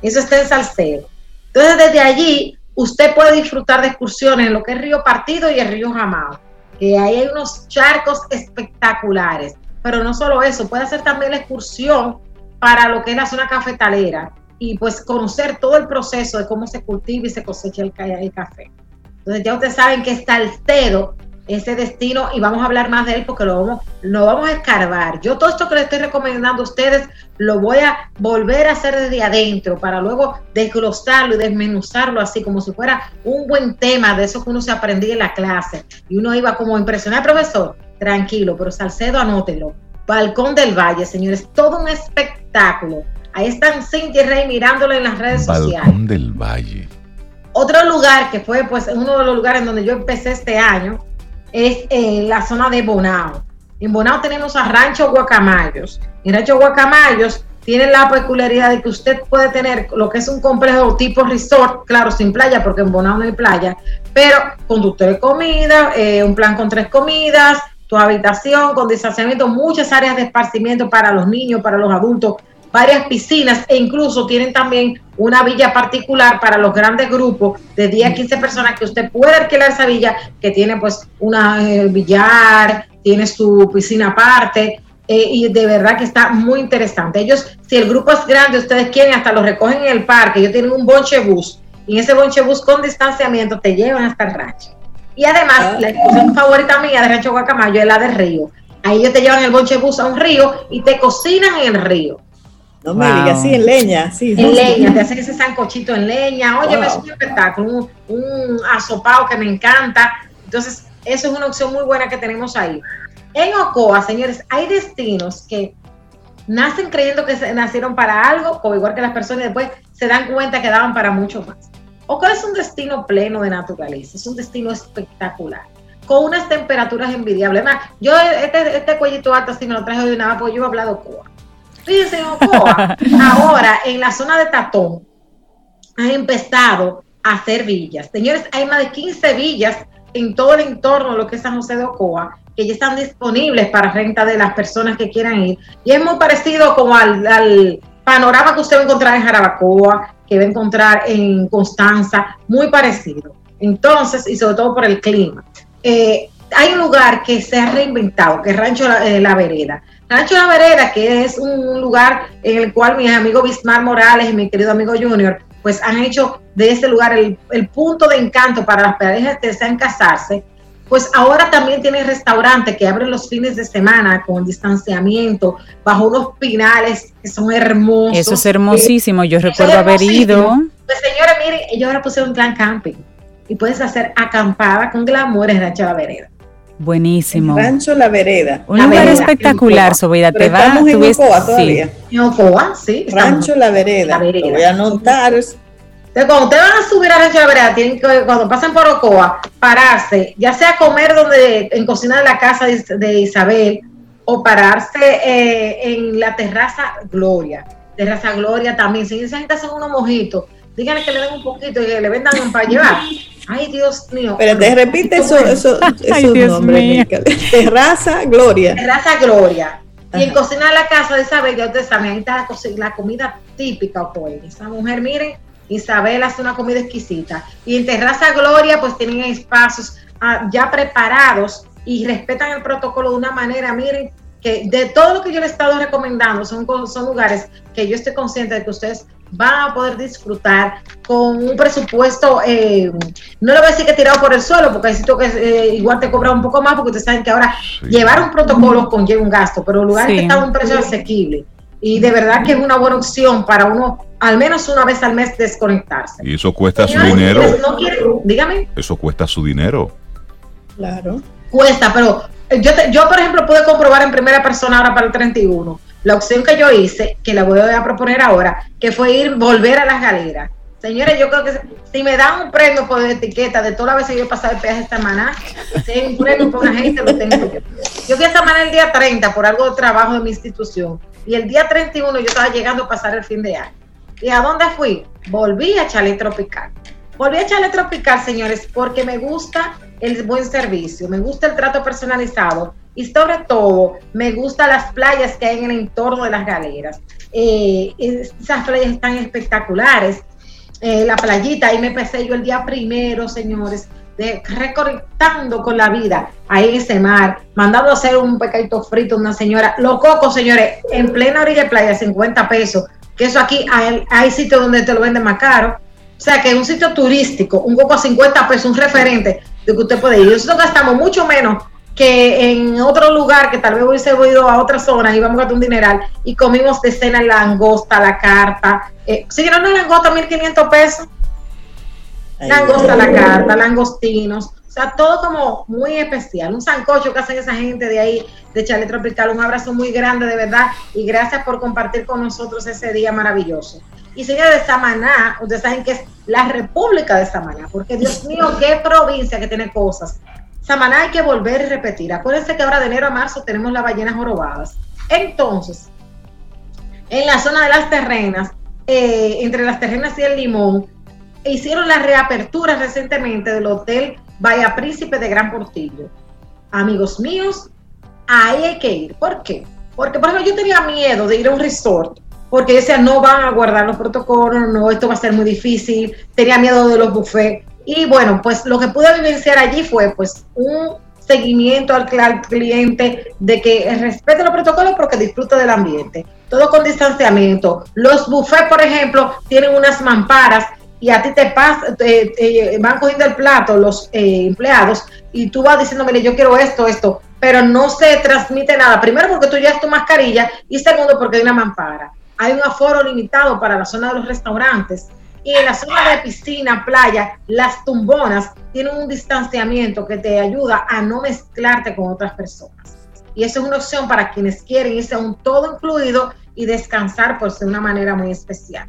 Eso está en Salcedo. Entonces, desde allí, usted puede disfrutar de excursiones en lo que es Río Partido y el Río Jamao. Que ahí hay unos charcos espectaculares pero no solo eso, puede hacer también la excursión para lo que es la zona cafetalera y pues conocer todo el proceso de cómo se cultiva y se cosecha el, café. Entonces ya ustedes saben que está el cedo, ese destino, y vamos a hablar más de él porque lo vamos, lo vamos a escarbar. Yo todo esto que les estoy recomendando a ustedes lo voy a volver a hacer desde adentro para luego desglosarlo y desmenuzarlo así como si fuera un buen tema de eso que uno se aprendía en la clase y uno iba como a impresionar al profesor tranquilo, pero Salcedo anótelo. Balcón del Valle, señores, todo un espectáculo. Ahí están Cindy Rey mirándolo en las redes sociales. Balcón del Valle. Otro lugar que fue pues uno de los lugares donde yo empecé este año es eh, la zona de Bonao. En Bonao tenemos a Rancho Guacamayos. En Rancho Guacamayos tiene la peculiaridad de que usted puede tener lo que es un complejo tipo resort, claro, sin playa, porque en Bonao no hay playa, pero conductor de comida, eh, un plan con tres comidas, tu habitación con distanciamiento, muchas áreas de esparcimiento para los niños, para los adultos, varias piscinas e incluso tienen también una villa particular para los grandes grupos de 10 a 15 personas que usted puede alquilar esa villa que tiene pues una eh, billar, tiene su piscina aparte eh, y de verdad que está muy interesante. Ellos, si el grupo es grande, ustedes quieren, hasta lo recogen en el parque, ellos tienen un bonche bus y en ese bonche bus con distanciamiento te llevan hasta el rancho. Y además, ah. la excursión favorita mía de Rancho Guacamayo es la de río. Ahí ellos te llevan el bonche bus a un río y te cocinan en el río. No me digas, sí, en leña, sí. En leña, te hacen ese sancochito en leña. Oye, es un espectáculo, un, un asopado que me encanta. Entonces, eso es una opción muy buena que tenemos ahí. En Ocoa, señores, hay destinos que nacen creyendo que nacieron para algo, o igual que las personas, después se dan cuenta que daban para mucho más. Ocoa es un destino pleno de naturaleza, es un destino espectacular, con unas temperaturas envidiables. Además, yo este, este cuellito alto así me lo traje de nada, porque yo he hablado de Ocoa. Fíjense, en Ocoa, ahora en la zona de Tatón, han empezado a hacer villas. Señores, hay más de 15 villas en todo el entorno de lo que es San José de Ocoa, que ya están disponibles para renta de las personas que quieran ir. Y es muy parecido como al, panorama que usted va a encontrar en Jarabacoa, que va a encontrar en Constanza, muy parecido. Entonces, y sobre todo por el clima. Eh, hay un lugar que se ha reinventado, que es Rancho La, eh, la Vereda. Rancho La Vereda, que es un lugar en el cual mi amigo Bismar Morales y mi querido amigo Junior pues han hecho de ese lugar el, punto de encanto para las parejas que desean casarse, pues ahora también tiene restaurantes que abren los fines de semana con distanciamiento, bajo unos pinales que son hermosos. Eso es hermosísimo, yo recuerdo haber ido. Pues señores, miren, ellos ahora pusieron un plan camping y puedes hacer acampada con glamour en Rancho La Vereda. Buenísimo. Rancho La Vereda. Un lugar espectacular, Sobida. Te va, estamos en Ocoa todavía. En Ocoa, sí. Rancho La Vereda. Lo voy a anotar. Entonces, cuando ustedes van a subir a Rancho La Vereda, tienen que, cuando pasan por Ocoa, pararse, ya sea comer donde, en cocina de la casa de, Isabel, o pararse eh, en la terraza Gloria. Terraza Gloria también. Si esa gente hacen unos mojitos, díganle que le den un poquito y que le vendan un para llevar. (laughs) Ay, Dios mío. Pero te repite eso, eso, esos nombres, Terraza Gloria. Terraza Gloria. Y en cocina de la casa de Isabel, ya ustedes saben, ahí está la, comida típica, pues. Esa mujer, miren, Isabel hace una comida exquisita. Y en Terraza Gloria, pues tienen espacios ah, ya preparados y respetan el protocolo de una manera, miren, que de todo lo que yo le he estado recomendando, son, son lugares que yo estoy consciente de que ustedes van a poder disfrutar con un presupuesto, eh, no le voy a decir que tirado por el suelo, porque necesito que eh, igual te cobra un poco más, porque ustedes saben que ahora llevar un protocolo conlleva un gasto, pero lugares que están a un precio asequible. Y de verdad que es una buena opción para uno, al menos una vez al mes, desconectarse. Y eso cuesta su dinero. dígame. Eso cuesta su dinero. Claro. Cuesta, pero yo, yo, por ejemplo, pude comprobar en primera persona ahora para el 31 la opción que yo hice, que la voy a proponer ahora, que fue ir, volver a las galeras. Señores, yo creo que si me dan un premio por etiqueta de todas las veces que yo he pasado el peaje esta semana, (laughs) si hay un premio por una gente, lo tengo yo. Yo fui esta semana el día 30 por algo de trabajo de mi institución y el día 31 yo estaba llegando a pasar el fin de año. ¿Y a dónde fui? Volví a Chalet Tropical. Volví a Chalet Tropical, señores, porque me gusta el buen servicio, me gusta el trato personalizado y sobre todo me gustan las playas que hay en el entorno de las galeras. Eh, esas playas están espectaculares. Eh, la playita, ahí me pasé yo el día primero, señores, de, reconectando con la vida ahí ese mar, mandando a hacer un pecadito frito una señora. Los cocos, señores, en plena orilla de playa, 50 pesos, que eso aquí hay, hay sitios donde te lo venden más caro. O sea, que un sitio turístico, un coco a 50 pesos, un referente de que usted puede ir. Nosotros gastamos mucho menos que en otro lugar que tal vez hubiese ido a otra zona, íbamos a gastar un dineral y comimos de cena langosta, la carta. Eh, si no, una langosta, 1500 pesos. langosta, la carta, langostinos. O sea, todo como muy especial. Un sancocho que hacen esa gente de ahí, de Chale Tropical. Un abrazo muy grande, de verdad. Y gracias por compartir con nosotros ese día maravilloso. Y señores de Samaná, ustedes saben que es la República de Samaná, porque Dios mío, qué provincia que tiene cosas. Samaná hay que volver y repetir. Acuérdense que ahora de enero a marzo tenemos las ballenas jorobadas. Entonces, en la zona de las terrenas, eh, entre las terrenas y el limón, hicieron la reapertura recientemente del Hotel Bahía Príncipe de Gran Portillo. Amigos míos, ahí hay que ir. ¿Por qué? Porque, por ejemplo, yo tenía miedo de ir a un resort porque decía, no van a guardar los protocolos, no, esto va a ser muy difícil, tenía miedo de los buffets. Y bueno, pues lo que pude vivenciar allí fue pues un seguimiento al, cliente de que respete los protocolos porque disfrute del ambiente. Todo con distanciamiento. Los buffets, por ejemplo, tienen unas mamparas y a ti te, pasa, van cogiendo el plato los eh, empleados y tú vas diciendo, mire, yo quiero esto, esto, pero no se transmite nada. Primero porque tú llevas tu mascarilla y segundo porque hay una mampara hay un aforo limitado para la zona de los restaurantes. Y en la zona de piscina, playa, las tumbonas tienen un distanciamiento que te ayuda a no mezclarte con otras personas. Y eso es una opción para quienes quieren irse a un todo incluido y descansar por de una manera muy especial.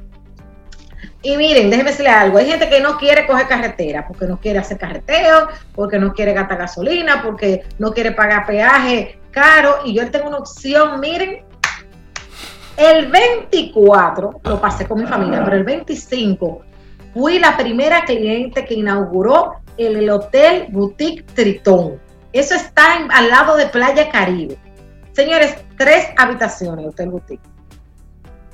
Y miren, déjenme decirle algo, hay gente que no quiere coger carretera, porque no quiere hacer carreteo, porque no quiere gastar gasolina, porque no quiere pagar peaje caro, y yo tengo una opción, miren, el 24 lo pasé con mi familia, pero el 25 fui la primera cliente que inauguró el, Hotel Boutique Tritón. Eso está al lado de Playa Caribe. Señores, tres habitaciones, Hotel Boutique.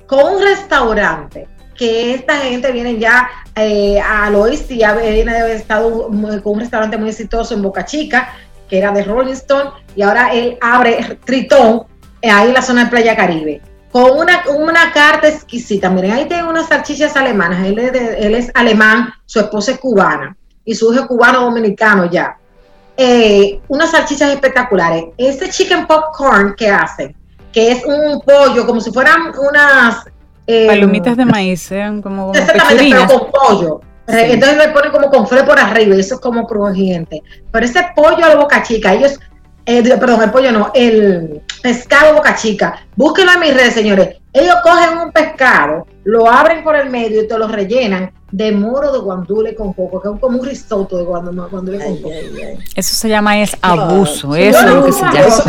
Con un restaurante que esta gente viene ya eh, al oeste y ya viene de haber estado con un restaurante muy exitoso en Boca Chica, que era de Rolling Stone, y ahora él abre Tritón, eh, ahí en la zona de Playa Caribe con una, una carta exquisita. Miren, ahí tiene unas salchichas alemanas. Él es, él es alemán, su esposa es cubana y su hijo es cubano dominicano ya. Eh, unas salchichas espectaculares. Este chicken popcorn que hace, que es un pollo, como si fueran unas... Eh, Palomitas de maíz, sean como, Exactamente, pero con pollo. Eh, entonces le ponen como con fre por arriba y eso es como crujiente. Pero ese pollo a la boca chica, ellos eh, perdón, el pollo no, el pescado boca chica. Búsquenlo en mis redes, señores. Ellos cogen un pescado, lo abren por el medio y te lo rellenan de moro de guandule con coco, que es como un risotto de guandule, con coco. Eso se llama es abuso, eso es lo que se llama.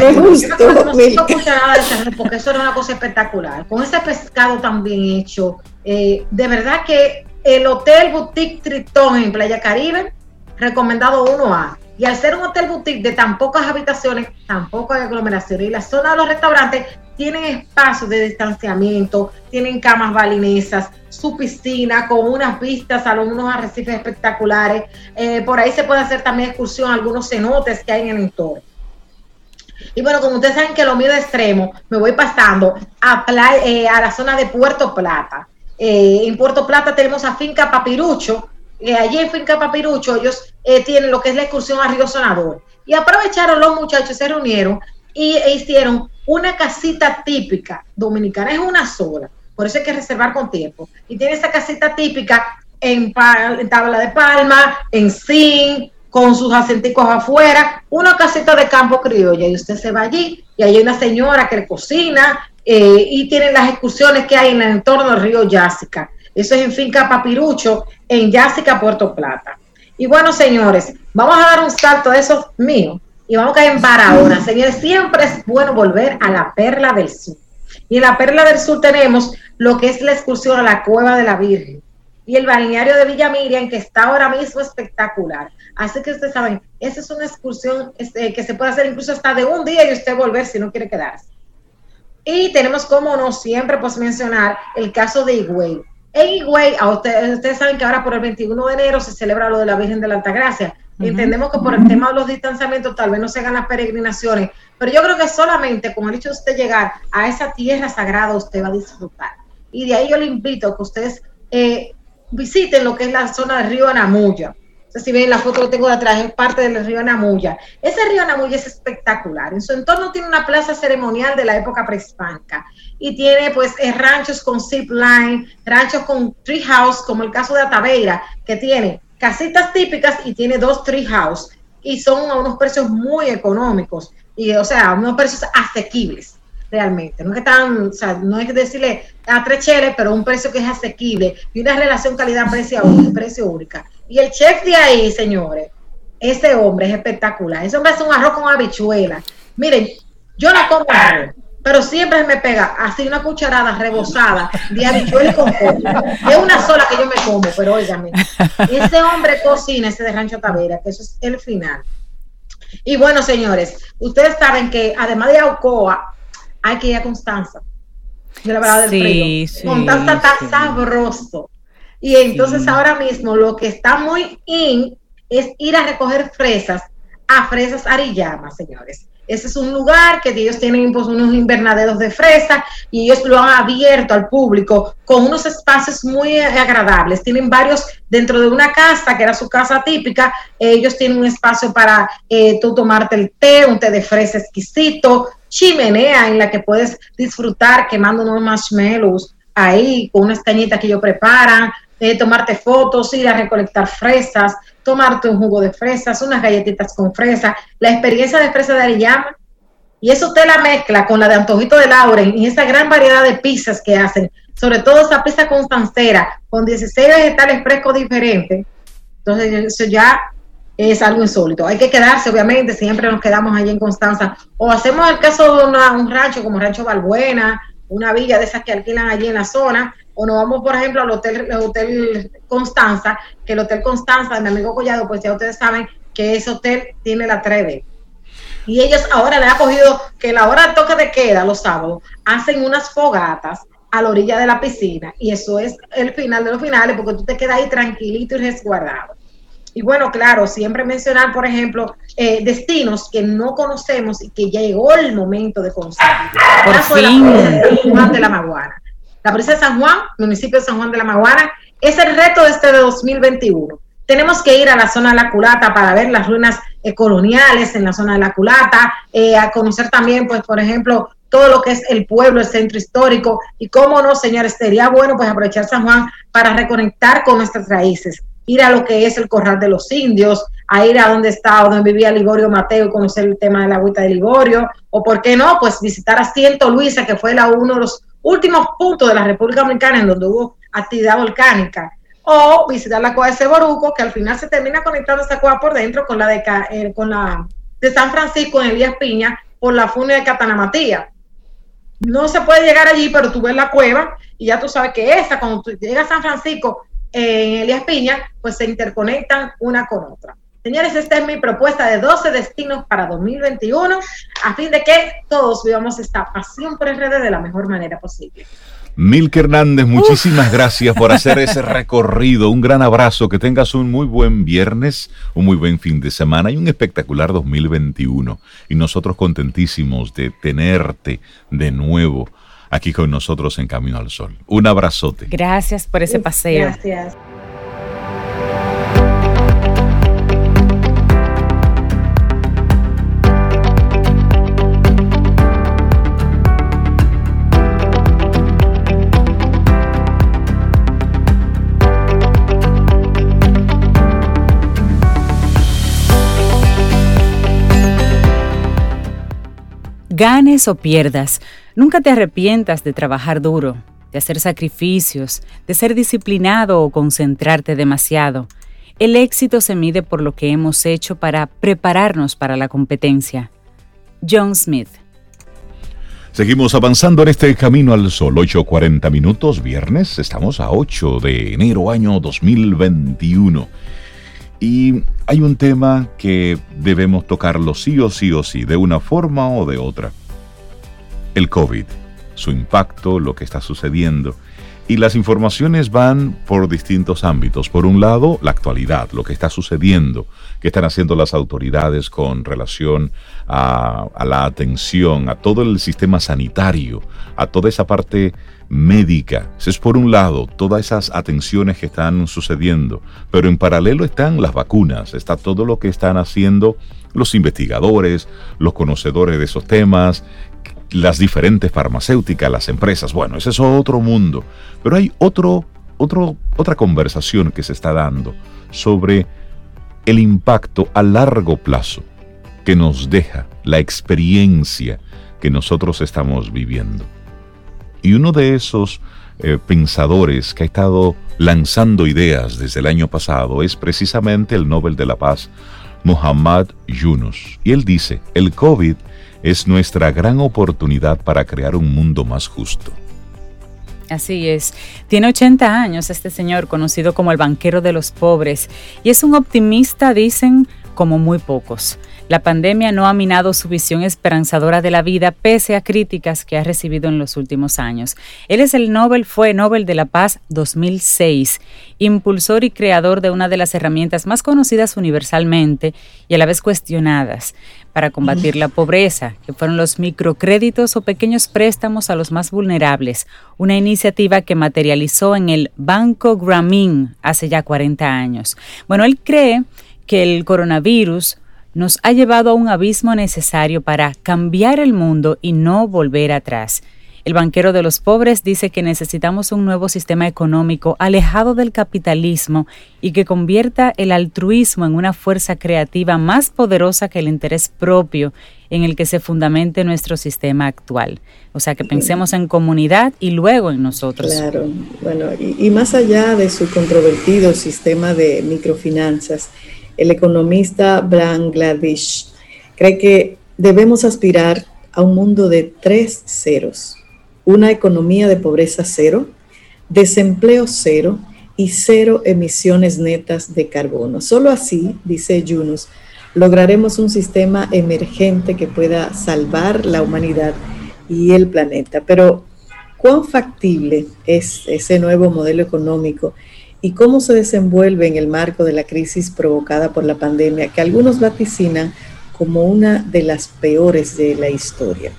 porque eso era una cosa espectacular. Con ese pescado tan bien hecho, eh, de verdad que el Hotel Boutique Tritón en Playa Caribe, recomendado 1A y al ser un hotel boutique de tan pocas habitaciones, tampoco hay aglomeración. Y la zona de los restaurantes tienen espacios de distanciamiento, tienen camas balinesas, su piscina con unas vistas a unos arrecifes espectaculares. Eh, por ahí se puede hacer también excursión a algunos cenotes que hay en el entorno. Y bueno, como ustedes saben que lo mío de extremo, me voy pasando a, eh, a la zona de Puerto Plata. Eh, en Puerto Plata tenemos a Finca Papirucho, eh, allí en Finca Papirucho ellos eh, tienen lo que es la excursión a Río Sonador. Y aprovecharon los muchachos, se reunieron y e hicieron una casita típica dominicana, es una sola, por eso hay que reservar con tiempo. Y tiene esa casita típica en, tabla de palma, en zinc, con sus acenticos afuera, una casita de campo criolla y usted se va allí y hay una señora que le cocina eh, y tienen las excursiones que hay en el entorno del río Yásica. Eso es en Finca Papirucho, en Yásica, Puerto Plata. Y bueno, señores, vamos a dar un salto de esos míos y vamos a caer en Barahona. Señores, siempre es bueno volver a la Perla del Sur. Y en la Perla del Sur tenemos lo que es la excursión a la Cueva de la Virgen y el balneario de Villa Miriam, que está ahora mismo espectacular. Así que ustedes saben, esa es una excursión este, que se puede hacer incluso hasta de un día y usted volver si no quiere quedarse. Y tenemos, como no, siempre pues mencionar el caso de Higüey. En Higüey, ustedes, ustedes saben que ahora por el 21 de enero se celebra lo de la Virgen de la Altagracia. Entendemos que por el tema de los distanciamientos tal vez no se hagan las peregrinaciones, pero yo creo que solamente con el hecho de usted llegar a esa tierra sagrada usted va a disfrutar. Y de ahí yo le invito a que ustedes eh, visiten lo que es la zona del río Anamuya si ven la foto que tengo de atrás, es parte del río Namuya. Ese río Namuya es espectacular. En su entorno tiene una plaza ceremonial de la época prehispánica y tiene pues ranchos con zip line, ranchos con tree house, como el caso de Ataveira, que tiene casitas típicas y tiene dos tree house y son a unos precios muy económicos y o sea, unos precios asequibles realmente. No es que están, o sea, no hay que decirle a tres cheles, pero un precio que es asequible y una relación calidad-precio precio única. Y el chef de ahí, señores, ese hombre es espectacular. Ese hombre hace un arroz con habichuela. Miren, yo no como arroz, pero siempre me pega así una cucharada rebosada de habichuela y con pollo. Es una sola que yo me como, pero óigame, ese hombre cocina ese de Rancho Tavera, que eso es el final. Y bueno, señores, ustedes saben que además de Aucoa, hay que ir a Constanza. De la verdad del frío. Constanza está sabroso. Y entonces ahora mismo lo que está muy in es ir a recoger fresas a Fresas Ariyama, señores. Ese es un lugar que ellos tienen pues, unos invernaderos de fresa y ellos lo han abierto al público con unos espacios muy agradables. Tienen varios dentro de una casa, que era su casa típica. Ellos tienen un espacio para eh, tú tomarte el té, un té de fresa exquisito, chimenea en la que puedes disfrutar quemando unos marshmallows ahí con unas cañitas que ellos preparan, eh, tomarte fotos, ir a recolectar fresas, tomarte un jugo de fresas, unas galletitas con fresa, la experiencia de fresa de Ariyama, y eso usted la mezcla con la de Antojito de Lauren y esa gran variedad de pizzas que hacen, sobre todo esa pizza constancera con 16 vegetales frescos diferentes. Entonces, eso ya es algo insólito. Hay que quedarse, obviamente, siempre nos quedamos allí en Constanza. O hacemos el caso de un rancho como Rancho Balbuena, una villa de esas que alquilan allí en la zona, o nos vamos, por ejemplo, al hotel, el hotel Constanza, que el Hotel Constanza de mi amigo Collado, pues ya ustedes saben que ese hotel tiene la Treve. Y ellos ahora le han cogido que la hora de toque de queda los sábados hacen unas fogatas a la orilla de la piscina y eso es el final de los finales porque tú te quedas ahí tranquilito y resguardado. Y bueno, claro, siempre mencionar, por ejemplo, eh, destinos que no conocemos y que ya llegó el momento de conocer. Por fin. De San Juan de la Maguana. La provincia de San Juan, municipio de San Juan de la Maguana, es el reto de este de 2021. Tenemos que ir a la zona de la culata para ver las ruinas eh, coloniales en la zona de la culata, eh, a conocer también, pues, por ejemplo, todo lo que es el pueblo, el centro histórico, y cómo no, señores, sería bueno pues aprovechar San Juan para reconectar con nuestras raíces, ir a lo que es el corral de los indios, a ir a donde está o donde vivía Ligorio Mateo conocer el tema de la agüita de Ligorio, o por qué no, pues visitar a Ciento Luisa, que fue la, uno de los últimos puntos de la República Dominicana en donde hubo actividad volcánica, o visitar la cueva de Ceboruco, que al final se termina conectando esa cueva por dentro con la de, eh, con la de San Francisco en Elías Piña por la funia de Catanamatía. No se puede llegar allí, pero tú ves la cueva y ya tú sabes que esa, cuando tú llegas a San Francisco en Elías Piña, pues se interconectan una con otra. Señores, esta es mi propuesta de 12 destinos para 2021, a fin de que todos vivamos esta pasión por el RD de la mejor manera posible. Milke Hernández, muchísimas (laughs) gracias por hacer ese recorrido. Un gran abrazo, que tengas un muy buen viernes, un muy buen fin de semana y un espectacular 2021. Y nosotros contentísimos de tenerte de nuevo aquí con nosotros en Camino al Sol. Un abrazote. Gracias por ese paseo. Gracias. Ganes o pierdas, nunca te arrepientas de trabajar duro, de hacer sacrificios, de ser disciplinado o concentrarte demasiado. El éxito se mide por lo que hemos hecho para prepararnos para la competencia. John Smith. Seguimos avanzando en este camino al sol, 8.40 minutos, viernes, estamos a 8 de enero año 2021. Y hay un tema que debemos tocarlo sí o sí o sí, de una forma o de otra. El COVID, su impacto, lo que está sucediendo. Y las informaciones van por distintos ámbitos. Por un lado, la actualidad, lo que está sucediendo, qué están haciendo las autoridades con relación a, la atención, a todo el sistema sanitario, a toda esa parte médica. es por un lado todas esas atenciones que están sucediendo, pero en paralelo están las vacunas, está todo lo que están haciendo los investigadores, los conocedores de esos temas, las diferentes farmacéuticas, las empresas. Bueno, ese es otro mundo, pero hay otro, otro, otra conversación que se está dando sobre el impacto a largo plazo que nos deja la experiencia que nosotros estamos viviendo. Y uno de esos eh, pensadores que ha estado lanzando ideas desde el año pasado es precisamente el Nobel de la Paz, Muhammad Yunus. Y él dice, el COVID es nuestra gran oportunidad para crear un mundo más justo. Así es. Tiene 80 años este señor, conocido como el banquero de los pobres, y es un optimista, dicen, como muy pocos. La pandemia no ha minado su visión esperanzadora de la vida pese a críticas que ha recibido en los últimos años. Él es el Nobel, fue Nobel de la Paz 2006, impulsor y creador de una de las herramientas más conocidas universalmente y a la vez cuestionadas para combatir la pobreza, que fueron los microcréditos o pequeños préstamos a los más vulnerables, una iniciativa que materializó en el Banco Grameen hace ya 40 años. Bueno, él cree que el coronavirus nos ha llevado a un abismo necesario para cambiar el mundo y no volver atrás. El banquero de los pobres dice que necesitamos un nuevo sistema económico alejado del capitalismo y que convierta el altruismo en una fuerza creativa más poderosa que el interés propio en el que se fundamente nuestro sistema actual. O sea, que pensemos en comunidad y luego en nosotros. Claro, bueno, y, más allá de su controvertido sistema de microfinanzas, el economista Bangladesh cree que debemos aspirar a un mundo de tres ceros una economía de pobreza cero, desempleo cero y cero emisiones netas de carbono. Solo así, dice Yunus, lograremos un sistema emergente que pueda salvar la humanidad y el planeta. Pero, ¿cuán factible es ese nuevo modelo económico y cómo se desenvuelve en el marco de la crisis provocada por la pandemia que algunos vaticinan como una de las peores de la historia?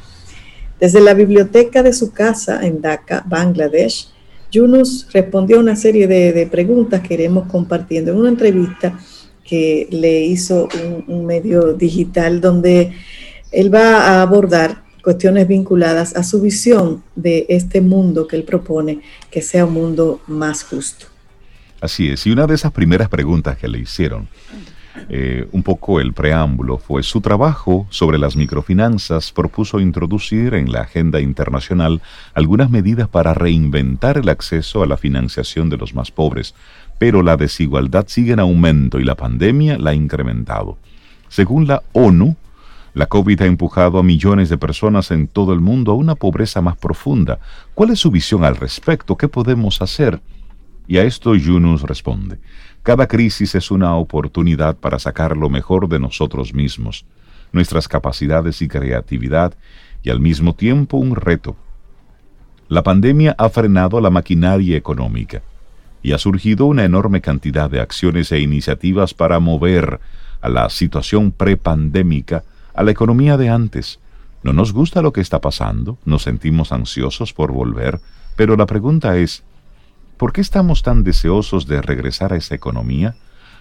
Desde la biblioteca de su casa en Dhaka, Bangladesh, Yunus respondió a una serie de, preguntas que iremos compartiendo en una entrevista que le hizo un, medio digital donde él va a abordar cuestiones vinculadas a su visión de este mundo que él propone, que sea un mundo más justo. Así es, y una de esas primeras preguntas que le hicieron eh, un poco el preámbulo fue su trabajo sobre las microfinanzas propuso introducir en la agenda internacional algunas medidas para reinventar el acceso a la financiación de los más pobres, pero la desigualdad sigue en aumento y la pandemia la ha incrementado. Según la ONU, la COVID ha empujado a millones de personas en todo el mundo a una pobreza más profunda. ¿Cuál es su visión al respecto? ¿Qué podemos hacer? Y a esto Yunus responde. Cada crisis es una oportunidad para sacar lo mejor de nosotros mismos, nuestras capacidades y creatividad, y al mismo tiempo un reto. La pandemia ha frenado la maquinaria económica y ha surgido una enorme cantidad de acciones e iniciativas para mover a la situación prepandémica a la economía de antes. No nos gusta lo que está pasando, nos sentimos ansiosos por volver, pero la pregunta es, ¿Por qué estamos tan deseosos de regresar a esa economía?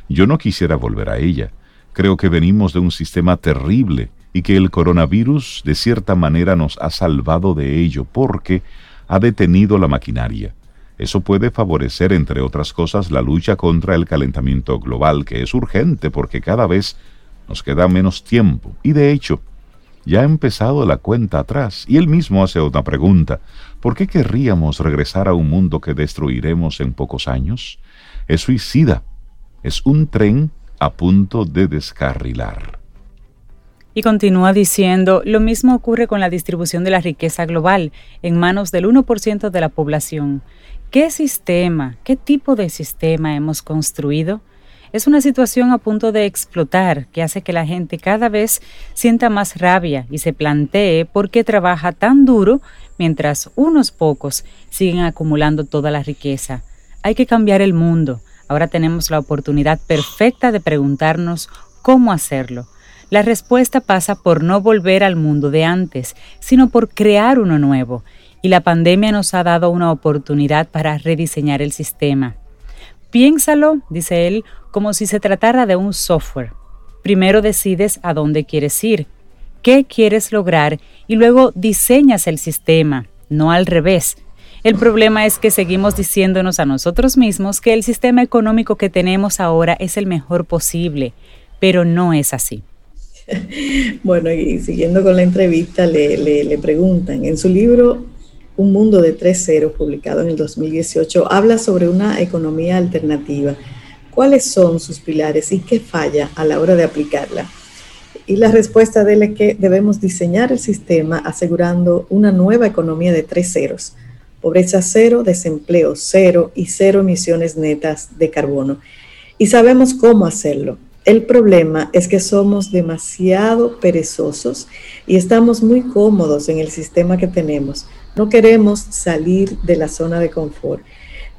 Yo no quisiera volver a ella. Creo que venimos de un sistema terrible y que el coronavirus de cierta manera nos ha salvado de ello porque ha detenido la maquinaria. Eso puede favorecer, entre otras cosas, la lucha contra el calentamiento global, que es urgente porque cada vez nos queda menos tiempo. Y de hecho, ya ha empezado la cuenta atrás. Y él mismo hace otra pregunta. ¿Por qué querríamos regresar a un mundo que destruiremos en pocos años? Es suicida. Es un tren a punto de descarrilar. Y continúa diciendo, lo mismo ocurre con la distribución de la riqueza global en manos del 1% de la población. ¿Qué sistema, qué tipo de sistema hemos construido? Es una situación a punto de explotar que hace que la gente cada vez sienta más rabia y se plantee por qué trabaja tan duro mientras unos pocos siguen acumulando toda la riqueza. Hay que cambiar el mundo. Ahora tenemos la oportunidad perfecta de preguntarnos cómo hacerlo. La respuesta pasa por no volver al mundo de antes, sino por crear uno nuevo. Y la pandemia nos ha dado una oportunidad para rediseñar el sistema. Piénsalo, dice él, como si se tratara de un software. Primero decides a dónde quieres ir, qué quieres lograr y luego diseñas el sistema, no al revés. El problema es que seguimos diciéndonos a nosotros mismos que el sistema económico que tenemos ahora es el mejor posible, pero no es así. (laughs) Bueno, y siguiendo con la entrevista, le, preguntan, en su libro Un mundo de tres ceros, publicado en el 2018, habla sobre una economía alternativa cuáles son sus pilares y qué falla a la hora de aplicarla. Y la respuesta de él es que debemos diseñar el sistema asegurando una nueva economía de tres ceros. Pobreza cero, desempleo cero y cero emisiones netas de carbono. Y sabemos cómo hacerlo. El problema es que somos demasiado perezosos y estamos muy cómodos en el sistema que tenemos. No queremos salir de la zona de confort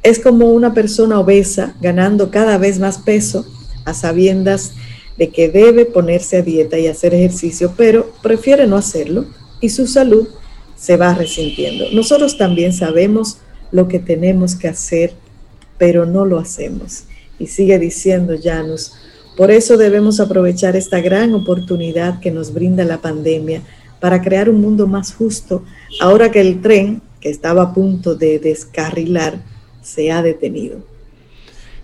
es como una persona obesa ganando cada vez más peso a sabiendas de que debe ponerse a dieta y hacer ejercicio, pero prefiere no hacerlo y su salud se va resintiendo. Nosotros también sabemos lo que tenemos que hacer, pero no lo hacemos. Y sigue diciendo Janus, por eso debemos aprovechar esta gran oportunidad que nos brinda la pandemia para crear un mundo más justo, ahora que el tren, que estaba a punto de descarrilar, se ha detenido.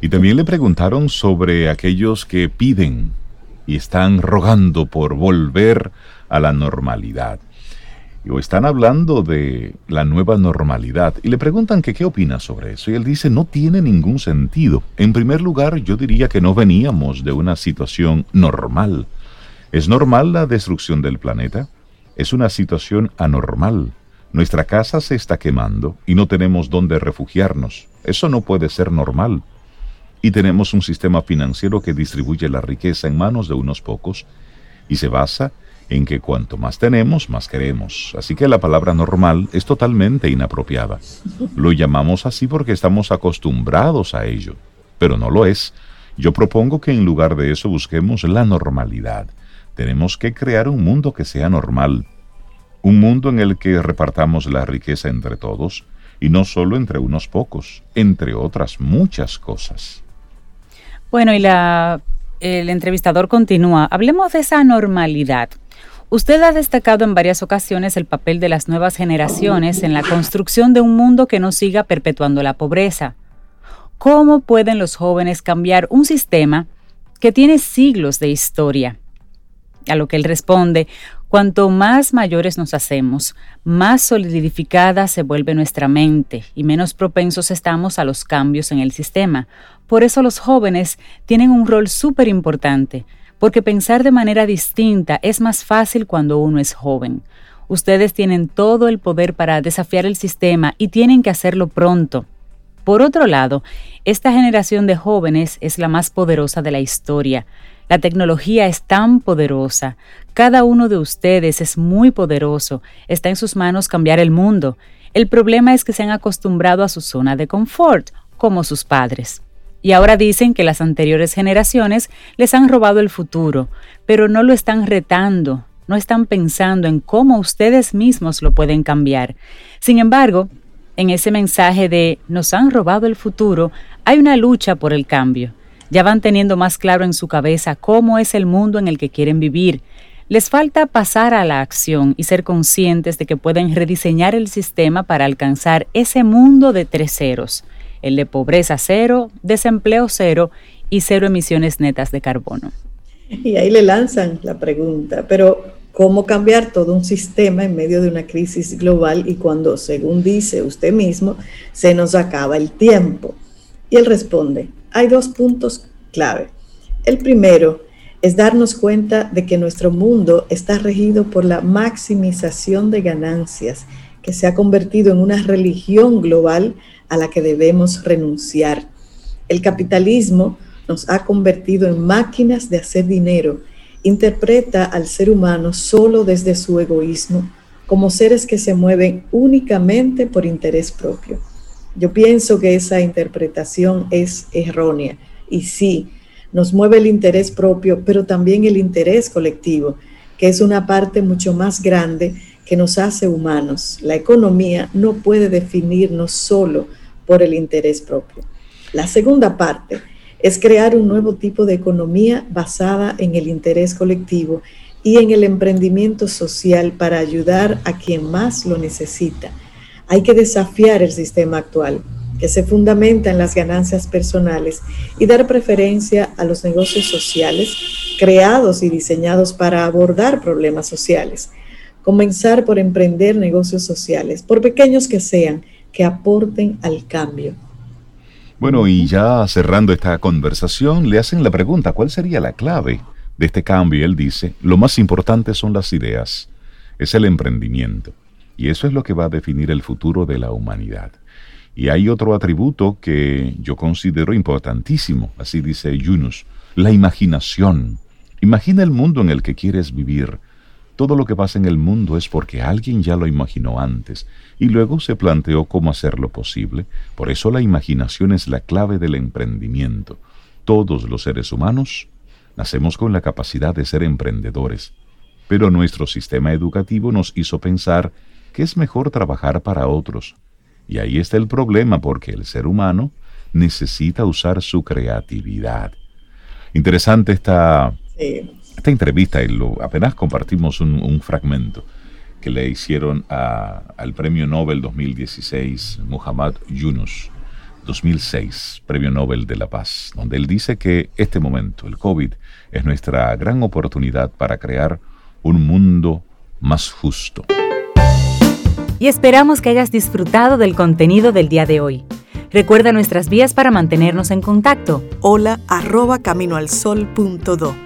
Y también le preguntaron sobre aquellos que piden y están rogando por volver a la normalidad. O están hablando de la nueva normalidad y le preguntan que qué opina sobre eso. Y él dice, no tiene ningún sentido. En primer lugar, yo diría que no veníamos de una situación normal. ¿Es normal la destrucción del planeta? Es una situación anormal. Nuestra casa se está quemando y no tenemos dónde refugiarnos. Eso no puede ser normal. Y tenemos un sistema financiero que distribuye la riqueza en manos de unos pocos y se basa en que cuanto más tenemos, más queremos. Así que la palabra normal es totalmente inapropiada. Lo llamamos así porque estamos acostumbrados a ello, pero no lo es. Yo propongo que en lugar de eso busquemos la normalidad. Tenemos que crear un mundo que sea normal, un mundo en el que repartamos la riqueza entre todos, y no solo entre unos pocos, entre otras muchas cosas. Bueno, y la, el entrevistador continúa. Hablemos de esa normalidad. Usted ha destacado en varias ocasiones el papel de las nuevas generaciones en la construcción de un mundo que no siga perpetuando la pobreza. ¿Cómo pueden los jóvenes cambiar un sistema que tiene siglos de historia? A lo que él responde, cuanto más mayores nos hacemos, más solidificada se vuelve nuestra mente y menos propensos estamos a los cambios en el sistema. Por eso los jóvenes tienen un rol súper importante, porque pensar de manera distinta es más fácil cuando uno es joven. Ustedes tienen todo el poder para desafiar el sistema y tienen que hacerlo pronto. Por otro lado, esta generación de jóvenes es la más poderosa de la historia. La tecnología es tan poderosa. Cada uno de ustedes es muy poderoso. Está en sus manos cambiar el mundo. El problema es que se han acostumbrado a su zona de confort, como sus padres. Y ahora dicen que las anteriores generaciones les han robado el futuro, pero no lo están retando, no están pensando en cómo ustedes mismos lo pueden cambiar. Sin embargo, en ese mensaje de nos han robado el futuro, hay una lucha por el cambio. Ya van teniendo más claro en su cabeza cómo es el mundo en el que quieren vivir. Les falta pasar a la acción y ser conscientes de que pueden rediseñar el sistema para alcanzar ese mundo de tres ceros el de pobreza cero, desempleo cero y cero emisiones netas de carbono. Y ahí le lanzan la pregunta, pero ¿cómo cambiar todo un sistema en medio de una crisis global y cuando, según dice usted mismo, se nos acaba el tiempo? Y él responde, hay dos puntos clave. El primero es darnos cuenta de que nuestro mundo está regido por la maximización de ganancias, que se ha convertido en una religión global a la que debemos renunciar. El capitalismo nos ha convertido en máquinas de hacer dinero, interpreta al ser humano solo desde su egoísmo, como seres que se mueven únicamente por interés propio. Yo pienso que esa interpretación es errónea y sí, nos mueve el interés propio, pero también el interés colectivo, que es una parte mucho más grande que nos hace humanos. La economía no puede definirnos solo por el interés propio. La segunda parte es crear un nuevo tipo de economía basada en el interés colectivo y en el emprendimiento social para ayudar a quien más lo necesita. Hay que desafiar el sistema actual, que se fundamenta en las ganancias personales y dar preferencia a los negocios sociales creados y diseñados para abordar problemas sociales. Comenzar por emprender negocios sociales, por pequeños que sean, que aporten al cambio. Bueno, y ya cerrando esta conversación, le hacen la pregunta, ¿cuál sería la clave de este cambio? Y él dice, lo más importante son las ideas, es el emprendimiento. Y eso es lo que va a definir el futuro de la humanidad. Y hay otro atributo que yo considero importantísimo, así dice Yunus, la imaginación. Imagina el mundo en el que quieres vivir. Todo lo que pasa en el mundo es porque alguien ya lo imaginó antes y luego se planteó cómo hacerlo posible. Por eso la imaginación es la clave del emprendimiento. Todos los seres humanos nacemos con la capacidad de ser emprendedores, pero nuestro sistema educativo nos hizo pensar que es mejor trabajar para otros. Y ahí está el problema porque el ser humano necesita usar su creatividad. Interesante esta, esta entrevista y lo, apenas compartimos un, fragmento. que le hicieron al Premio Nobel 2016, Muhammad Yunus, 2006, Premio Nobel de la Paz, donde él dice que este momento, el COVID, es nuestra gran oportunidad para crear un mundo más justo. Y esperamos que hayas disfrutado del contenido del día de hoy. Recuerda nuestras vías para mantenernos en contacto. Hola arroba caminoalsol.do.